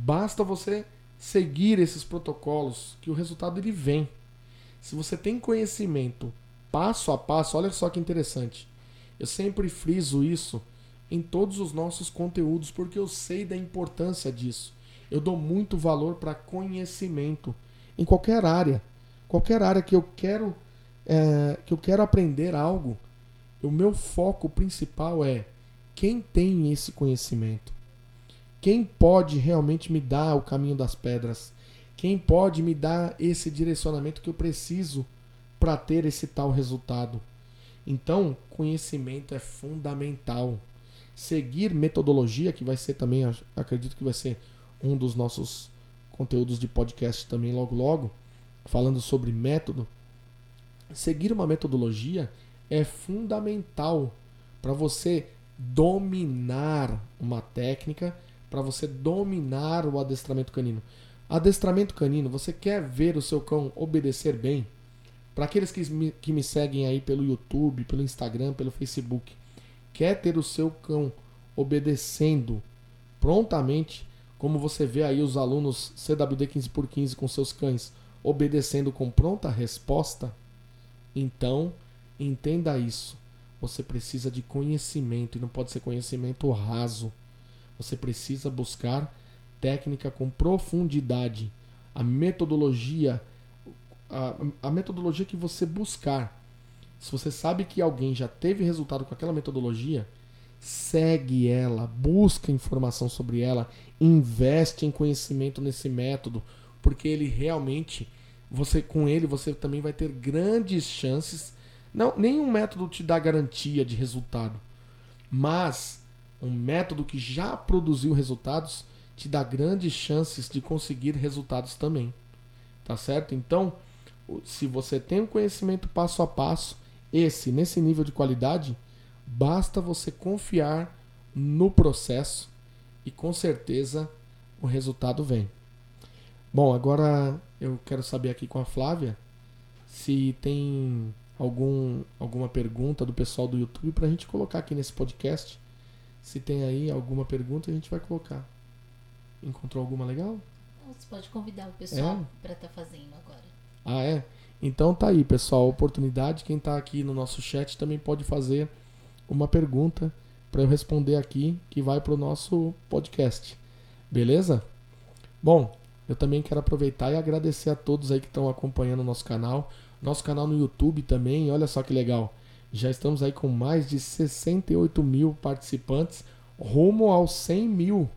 Basta você seguir esses protocolos que o resultado ele vem. Se você tem conhecimento passo a passo, olha só que interessante. Eu sempre friso isso em todos os nossos conteúdos porque eu sei da importância disso. Eu dou muito valor para conhecimento em qualquer área, qualquer área que eu quero é, que eu quero aprender algo. O meu foco principal é quem tem esse conhecimento. Quem pode realmente me dar o caminho das pedras? Quem pode me dar esse direcionamento que eu preciso para ter esse tal resultado? Então, conhecimento é fundamental. Seguir metodologia, que vai ser também, acredito que vai ser um dos nossos conteúdos de podcast também logo logo, falando sobre método. Seguir uma metodologia é fundamental para você dominar uma técnica para você dominar o adestramento canino. Adestramento canino, você quer ver o seu cão obedecer bem? Para aqueles que me, que me seguem aí pelo YouTube, pelo Instagram, pelo Facebook, quer ter o seu cão obedecendo prontamente, como você vê aí os alunos CWD 15x15 com seus cães obedecendo com pronta resposta? Então, entenda isso. Você precisa de conhecimento e não pode ser conhecimento raso. Você precisa buscar técnica com profundidade. A metodologia, a, a metodologia que você buscar. Se você sabe que alguém já teve resultado com aquela metodologia, segue ela, busca informação sobre ela, investe em conhecimento nesse método, porque ele realmente, você com ele você também vai ter grandes chances. Não, nenhum método te dá garantia de resultado, mas um método que já produziu resultados te dá grandes chances de conseguir resultados também. Tá certo? Então, se você tem um conhecimento passo a passo, esse nesse nível de qualidade, basta você confiar no processo e com certeza o resultado vem. Bom, agora eu quero saber aqui com a Flávia se tem algum, alguma pergunta do pessoal do YouTube para a gente colocar aqui nesse podcast se tem aí alguma pergunta, a gente vai colocar. Encontrou alguma legal? Você pode convidar o pessoal é? para estar tá fazendo agora. Ah, é? Então tá aí, pessoal. Oportunidade. Quem está aqui no nosso chat também pode fazer uma pergunta para eu responder aqui, que vai para o nosso podcast. Beleza? Bom, eu também quero aproveitar e agradecer a todos aí que estão acompanhando o nosso canal. Nosso canal no YouTube também, olha só que legal. Já estamos aí com mais de 68 mil participantes, rumo aos 100 mil.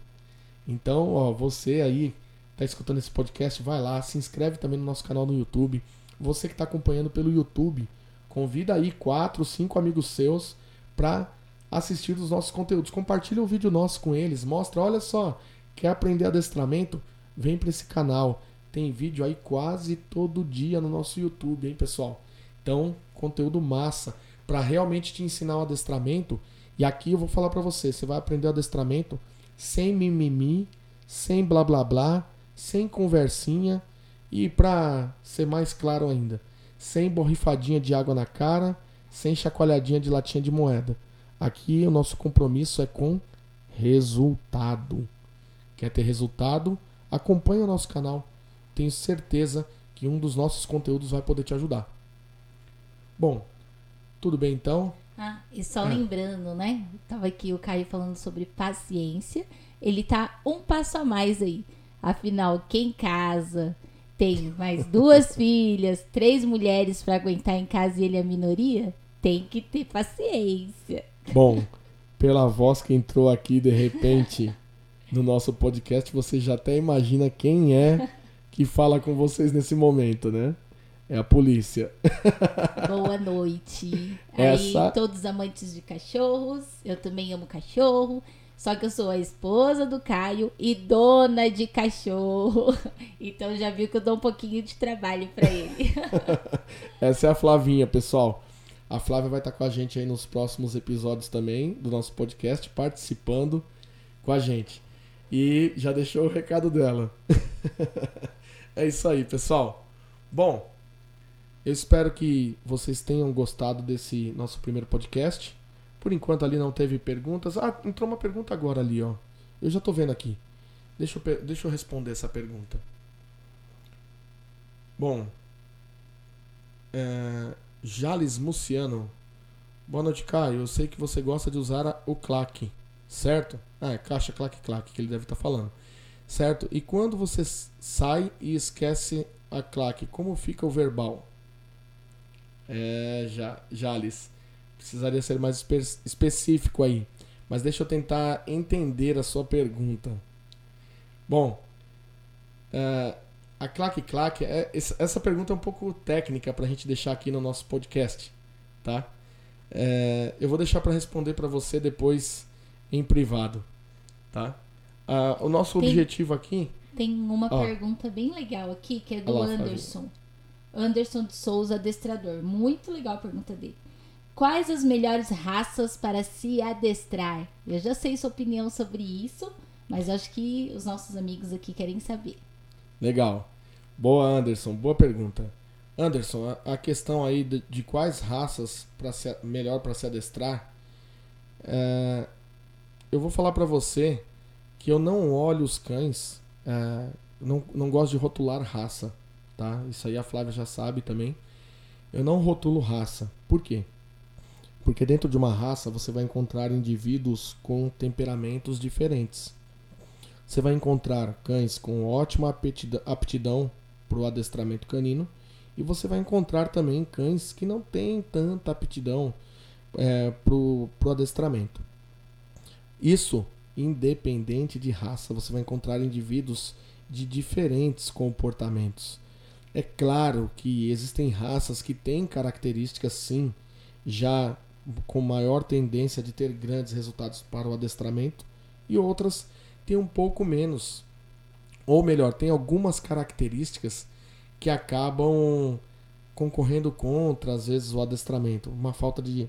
Então, ó, você aí está escutando esse podcast, vai lá, se inscreve também no nosso canal no YouTube. Você que está acompanhando pelo YouTube, convida aí quatro, cinco amigos seus para assistir os nossos conteúdos. Compartilha o um vídeo nosso com eles, mostra, olha só, quer aprender adestramento? Vem para esse canal. Tem vídeo aí quase todo dia no nosso YouTube, hein, pessoal? Então, conteúdo massa para realmente te ensinar o adestramento. E aqui eu vou falar para você, você vai aprender o adestramento sem mimimi, sem blá blá blá, sem conversinha e para ser mais claro ainda, sem borrifadinha de água na cara, sem chacoalhadinha de latinha de moeda. Aqui o nosso compromisso é com resultado. Quer ter resultado? Acompanhe o nosso canal. Tenho certeza que um dos nossos conteúdos vai poder te ajudar. Bom, tudo bem então? Ah, e só é. lembrando, né? Tava aqui o Caio falando sobre paciência. Ele tá um passo a mais aí. Afinal, quem casa tem mais duas filhas, três mulheres para aguentar em casa e ele é minoria, tem que ter paciência. Bom, pela voz que entrou aqui de repente no nosso podcast, você já até imagina quem é que fala com vocês nesse momento, né? É a polícia. Boa noite. Essa... Aí, todos amantes de cachorros, eu também amo cachorro. Só que eu sou a esposa do Caio e dona de cachorro. Então já viu que eu dou um pouquinho de trabalho para ele. Essa é a Flavinha, pessoal. A Flávia vai estar com a gente aí nos próximos episódios também do nosso podcast, participando com a gente. E já deixou o recado dela. é isso aí, pessoal. Bom, eu espero que vocês tenham gostado desse nosso primeiro podcast. Por enquanto ali não teve perguntas. Ah, entrou uma pergunta agora ali, ó. Eu já tô vendo aqui. Deixa eu, deixa eu responder essa pergunta. Bom. É, Jales Muciano. Boa noite, Caio. Eu sei que você gosta de usar o claque, certo? Ah, é caixa claque claque que ele deve estar tá falando. Certo? E quando você sai e esquece a claque, como fica o verbal? É, Jales. Precisaria ser mais espe específico aí. Mas deixa eu tentar entender a sua pergunta. Bom, uh, a claque claque, é, essa pergunta é um pouco técnica para a gente deixar aqui no nosso podcast, tá? É, eu vou deixar para responder para você depois em privado, tá? Uh, o nosso tem, objetivo aqui. Tem uma ó, pergunta bem legal aqui que é do lá, Anderson. Anderson de Souza, adestrador. Muito legal a pergunta dele. Quais as melhores raças para se adestrar? Eu já sei sua opinião sobre isso, mas acho que os nossos amigos aqui querem saber. Legal. Boa, Anderson. Boa pergunta. Anderson, a, questão aí de, de quais raças para melhor para se adestrar, é, eu vou falar para você que eu não olho os cães, é, não, não gosto de rotular raça, tá? Isso aí a Flávia já sabe também. Eu não rotulo raça. Por quê? Porque dentro de uma raça você vai encontrar indivíduos com temperamentos diferentes. Você vai encontrar cães com ótima aptidão para o adestramento canino e você vai encontrar também cães que não têm tanta aptidão é, para o adestramento. Isso independente de raça, você vai encontrar indivíduos de diferentes comportamentos. É claro que existem raças que têm características sim já com maior tendência de ter grandes resultados para o adestramento e outras têm um pouco menos. Ou melhor, tem algumas características que acabam concorrendo contra, às vezes, o adestramento. Uma falta de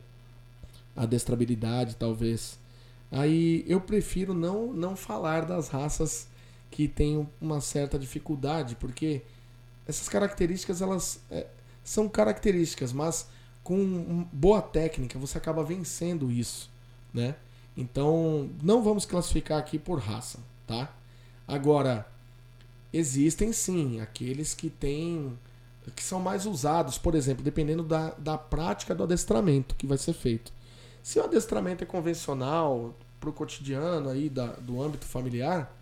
adestrabilidade, talvez. Aí eu prefiro não, não falar das raças que têm uma certa dificuldade, porque essas características elas é, são características, mas com boa técnica você acaba vencendo isso, né? Então, não vamos classificar aqui por raça, tá? Agora, existem sim aqueles que têm que são mais usados, por exemplo, dependendo da, da prática do adestramento que vai ser feito. Se o adestramento é convencional, para o cotidiano aí da, do âmbito familiar,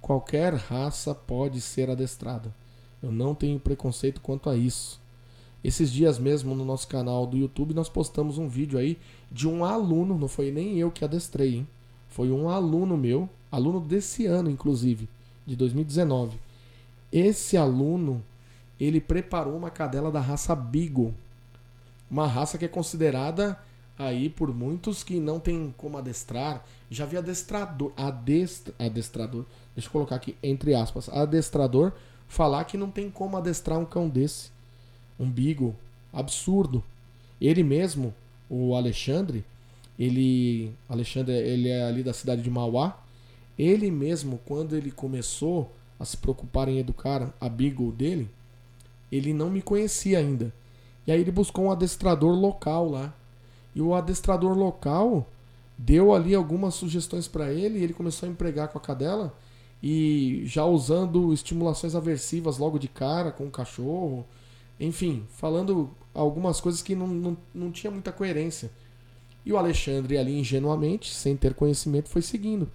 qualquer raça pode ser adestrada. Eu não tenho preconceito quanto a isso. Esses dias mesmo no nosso canal do YouTube nós postamos um vídeo aí de um aluno, não foi nem eu que adestrei, hein? Foi um aluno meu, aluno desse ano inclusive, de 2019. Esse aluno, ele preparou uma cadela da raça Beagle, uma raça que é considerada aí por muitos que não tem como adestrar. Já vi adestrador, adestra, adestrador, deixa eu colocar aqui entre aspas, adestrador falar que não tem como adestrar um cão desse, um beagle, absurdo. Ele mesmo, o Alexandre, ele, Alexandre, ele é ali da cidade de Mauá. Ele mesmo, quando ele começou a se preocupar em educar a beagle dele, ele não me conhecia ainda. E aí ele buscou um adestrador local lá. E o adestrador local deu ali algumas sugestões para ele e ele começou a empregar com a cadela e já usando estimulações aversivas logo de cara com o cachorro. Enfim, falando algumas coisas que não, não, não tinha muita coerência. E o Alexandre ali ingenuamente, sem ter conhecimento, foi seguindo.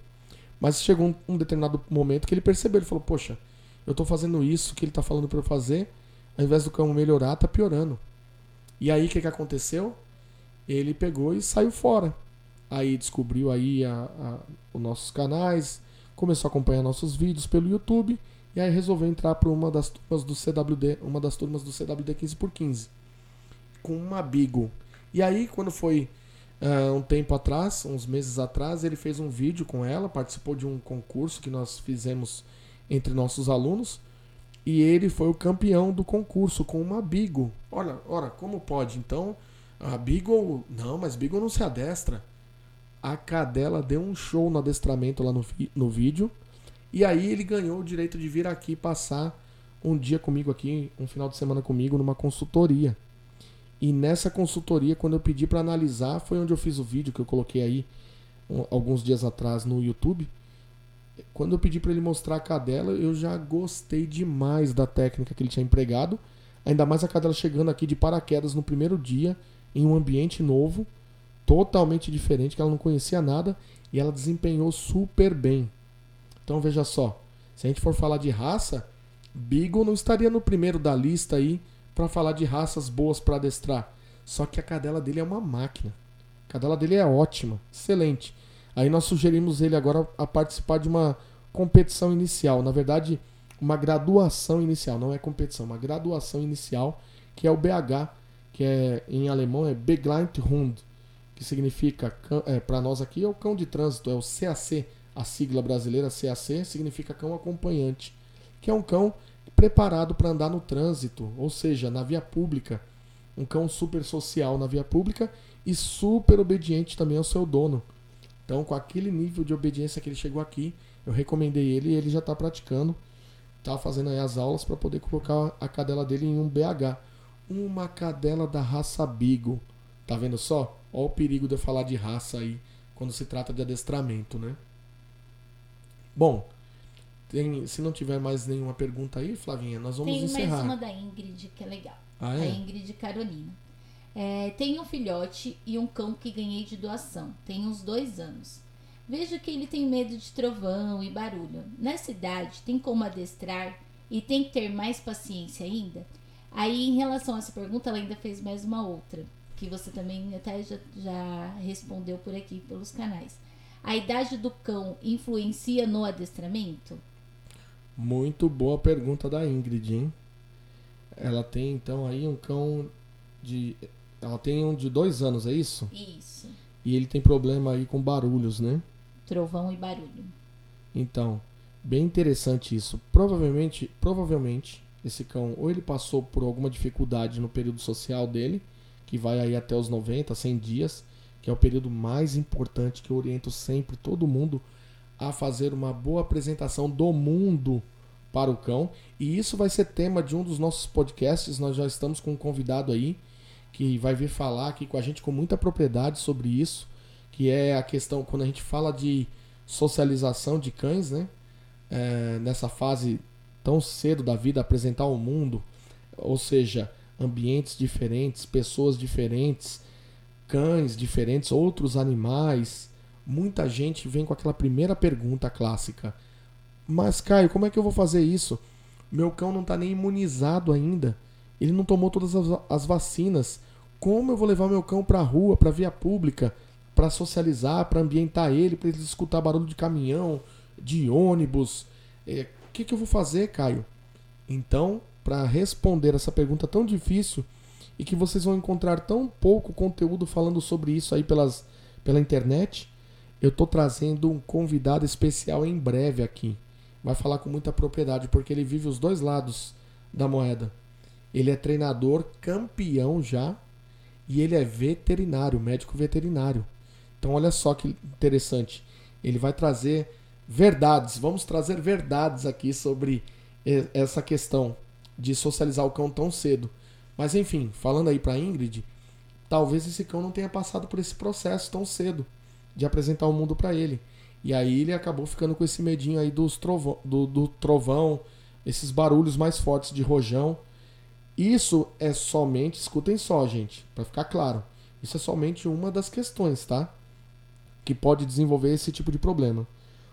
Mas chegou um, um determinado momento que ele percebeu, ele falou: "Poxa, eu estou fazendo isso que ele está falando para eu fazer, ao invés do cão melhorar, tá piorando". E aí o que, que aconteceu? Ele pegou e saiu fora. Aí descobriu aí a, a, os nossos canais, começou a acompanhar nossos vídeos pelo YouTube e aí resolveu entrar para uma das turmas do CWD, uma das turmas do CWD 15 por 15 com uma Beagle. E aí quando foi uh, um tempo atrás, uns meses atrás, ele fez um vídeo com ela, participou de um concurso que nós fizemos entre nossos alunos e ele foi o campeão do concurso com uma Beagle. Olha, ora, como pode? Então, a Beagle. Não, mas Beagle não se adestra. A cadela deu um show no adestramento lá no, no vídeo. E aí ele ganhou o direito de vir aqui passar um dia comigo aqui, um final de semana comigo, numa consultoria. E nessa consultoria, quando eu pedi para analisar, foi onde eu fiz o vídeo que eu coloquei aí um, alguns dias atrás no YouTube quando eu pedi para ele mostrar a cadela, eu já gostei demais da técnica que ele tinha empregado. Ainda mais a cadela chegando aqui de paraquedas no primeiro dia, em um ambiente novo, totalmente diferente, que ela não conhecia nada, e ela desempenhou super bem. Então veja só, se a gente for falar de raça, Beagle não estaria no primeiro da lista aí para falar de raças boas para adestrar. Só que a cadela dele é uma máquina. A cadela dele é ótima, excelente. Aí nós sugerimos ele agora a participar de uma competição inicial, na verdade, uma graduação inicial, não é competição, uma graduação inicial, que é o BH, que é em alemão é Begleithund, que significa é, para nós aqui é o cão de trânsito, é o CAC, a sigla brasileira CAC significa cão acompanhante, que é um cão preparado para andar no trânsito, ou seja, na via pública, um cão super social na via pública e super obediente também ao seu dono. Então, com aquele nível de obediência que ele chegou aqui, eu recomendei ele e ele já está praticando. Está fazendo aí as aulas para poder colocar a cadela dele em um BH. Uma cadela da raça Beagle. Tá vendo só? Olha o perigo de eu falar de raça aí quando se trata de adestramento, né? Bom, tem, se não tiver mais nenhuma pergunta aí, Flavinha, nós vamos tem encerrar. Tem mais uma da Ingrid que é legal. Ah, é? A Ingrid Carolina. É, tenho um filhote e um cão que ganhei de doação. Tem uns dois anos. Vejo que ele tem medo de trovão e barulho. Nessa idade, tem como adestrar e tem que ter mais paciência ainda? Aí, em relação a essa pergunta, ela ainda fez mais uma outra, que você também até já, já respondeu por aqui pelos canais. A idade do cão influencia no adestramento? Muito boa pergunta da Ingrid, hein? Ela tem então aí um cão de ela tem um de dois anos, é isso? Isso. E ele tem problema aí com barulhos, né? Trovão e barulho. Então, bem interessante isso. Provavelmente, provavelmente, esse cão ou ele passou por alguma dificuldade no período social dele, que vai aí até os 90, 100 dias, que é o período mais importante que eu oriento sempre todo mundo a fazer uma boa apresentação do mundo para o cão. E isso vai ser tema de um dos nossos podcasts. Nós já estamos com um convidado aí que vai vir falar aqui com a gente com muita propriedade sobre isso, que é a questão quando a gente fala de socialização de cães, né? É, nessa fase tão cedo da vida, apresentar ao mundo, ou seja, ambientes diferentes, pessoas diferentes, cães diferentes, outros animais, muita gente vem com aquela primeira pergunta clássica: Mas, Caio, como é que eu vou fazer isso? Meu cão não está nem imunizado ainda. Ele não tomou todas as, as vacinas. Como eu vou levar meu cão para a rua, para via pública, para socializar, para ambientar ele, para ele escutar barulho de caminhão, de ônibus? O é, que, que eu vou fazer, Caio? Então, para responder essa pergunta tão difícil e que vocês vão encontrar tão pouco conteúdo falando sobre isso aí pelas, pela internet, eu estou trazendo um convidado especial em breve aqui. Vai falar com muita propriedade, porque ele vive os dois lados da moeda. Ele é treinador campeão já e ele é veterinário, médico veterinário. Então olha só que interessante. Ele vai trazer verdades, vamos trazer verdades aqui sobre essa questão de socializar o cão tão cedo. Mas enfim, falando aí para Ingrid, talvez esse cão não tenha passado por esse processo tão cedo de apresentar o mundo para ele. E aí ele acabou ficando com esse medinho aí dos trovão, do, do trovão, esses barulhos mais fortes de rojão. Isso é somente, escutem só, gente, para ficar claro. Isso é somente uma das questões, tá? Que pode desenvolver esse tipo de problema.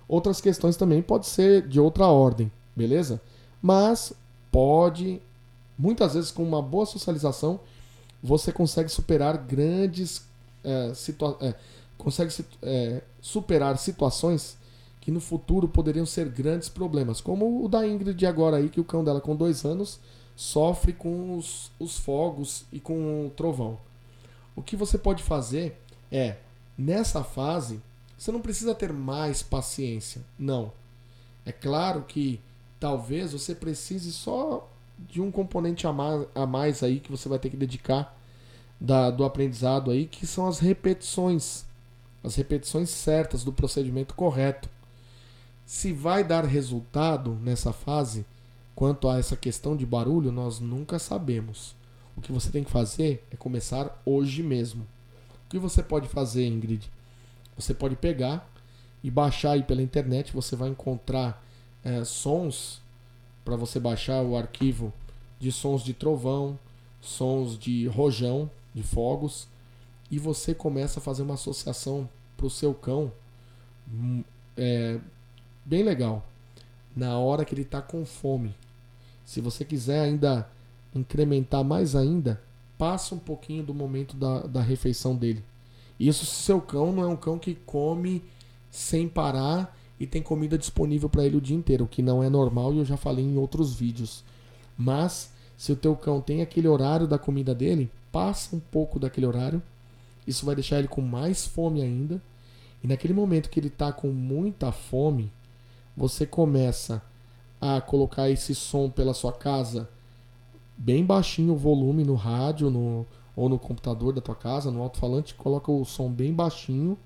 Outras questões também pode ser de outra ordem, beleza? Mas pode, muitas vezes com uma boa socialização, você consegue superar grandes é, é, consegue é, superar situações que no futuro poderiam ser grandes problemas, como o da Ingrid agora aí, que o cão dela com dois anos sofre com os, os fogos e com o trovão. O que você pode fazer é, nessa fase, você não precisa ter mais paciência, não. É claro que talvez você precise só de um componente a mais, a mais aí que você vai ter que dedicar da, do aprendizado aí, que são as repetições. As repetições certas do procedimento correto. Se vai dar resultado nessa fase, quanto a essa questão de barulho, nós nunca sabemos. O que você tem que fazer é começar hoje mesmo. O que você pode fazer, Ingrid? Você pode pegar e baixar aí pela internet, você vai encontrar é, sons para você baixar o arquivo de sons de trovão, sons de rojão, de fogos, e você começa a fazer uma associação para o seu cão hum, é, bem legal. Na hora que ele está com fome. Se você quiser ainda incrementar mais ainda, passa um pouquinho do momento da, da refeição dele. Isso se seu cão não é um cão que come sem parar e tem comida disponível para ele o dia inteiro, o que não é normal e eu já falei em outros vídeos. Mas se o teu cão tem aquele horário da comida dele, passa um pouco daquele horário. Isso vai deixar ele com mais fome ainda. E naquele momento que ele está com muita fome, você começa a colocar esse som pela sua casa bem baixinho o volume no rádio no, ou no computador da tua casa, no alto-falante, coloca o som bem baixinho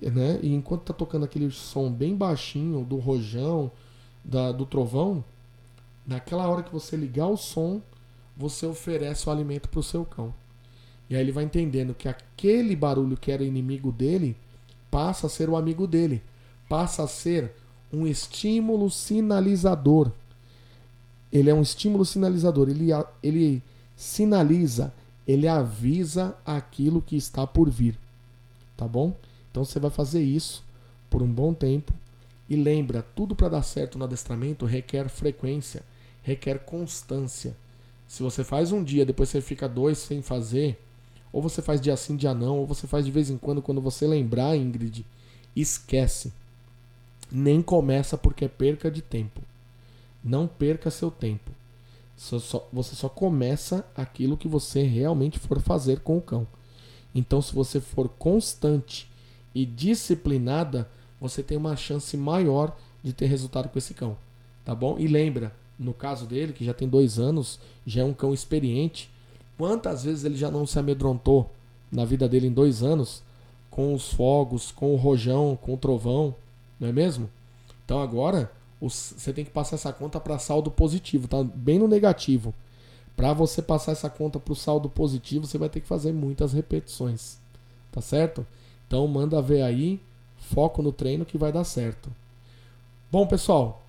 né? E enquanto tá tocando aquele som bem baixinho do rojão, da, do trovão, naquela hora que você ligar o som, você oferece o alimento para o seu cão. E aí ele vai entendendo que aquele barulho que era inimigo dele passa a ser o amigo dele, passa a ser um estímulo sinalizador. Ele é um estímulo sinalizador, ele, ele sinaliza, ele avisa aquilo que está por vir. Tá bom? Então você vai fazer isso por um bom tempo e lembra, tudo para dar certo no adestramento requer frequência, requer constância. Se você faz um dia, depois você fica dois sem fazer, ou você faz dia sim, dia não, ou você faz de vez em quando, quando você lembrar, Ingrid, esquece. Nem começa porque é perca de tempo. Não perca seu tempo. você só começa aquilo que você realmente for fazer com o cão. Então, se você for constante e disciplinada, você tem uma chance maior de ter resultado com esse cão. Tá bom? E lembra, no caso dele, que já tem dois anos, já é um cão experiente, quantas vezes ele já não se amedrontou na vida dele em dois anos com os fogos, com o rojão, com o trovão, não é mesmo? Então agora você tem que passar essa conta para saldo positivo, tá bem no negativo. Para você passar essa conta para o saldo positivo, você vai ter que fazer muitas repetições, tá certo? Então manda ver aí, foco no treino que vai dar certo. Bom, pessoal,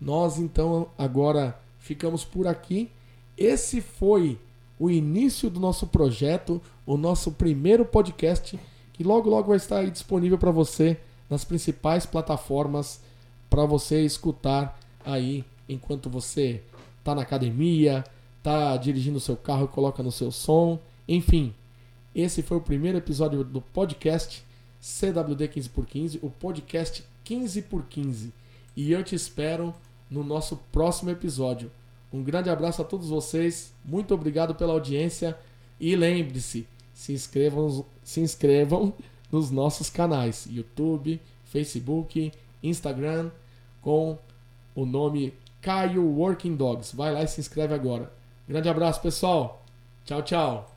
nós então agora ficamos por aqui. Esse foi o início do nosso projeto, o nosso primeiro podcast, que logo logo vai estar aí disponível para você nas principais plataformas para você escutar aí enquanto você tá na academia, tá dirigindo o seu carro coloca no seu som, enfim. Esse foi o primeiro episódio do podcast CWD 15x15, o podcast 15x15. E eu te espero no nosso próximo episódio. Um grande abraço a todos vocês, muito obrigado pela audiência e lembre-se, se inscrevam, se inscrevam nos nossos canais YouTube, Facebook, Instagram com o nome Caio Working Dogs. Vai lá e se inscreve agora. Grande abraço, pessoal. Tchau, tchau.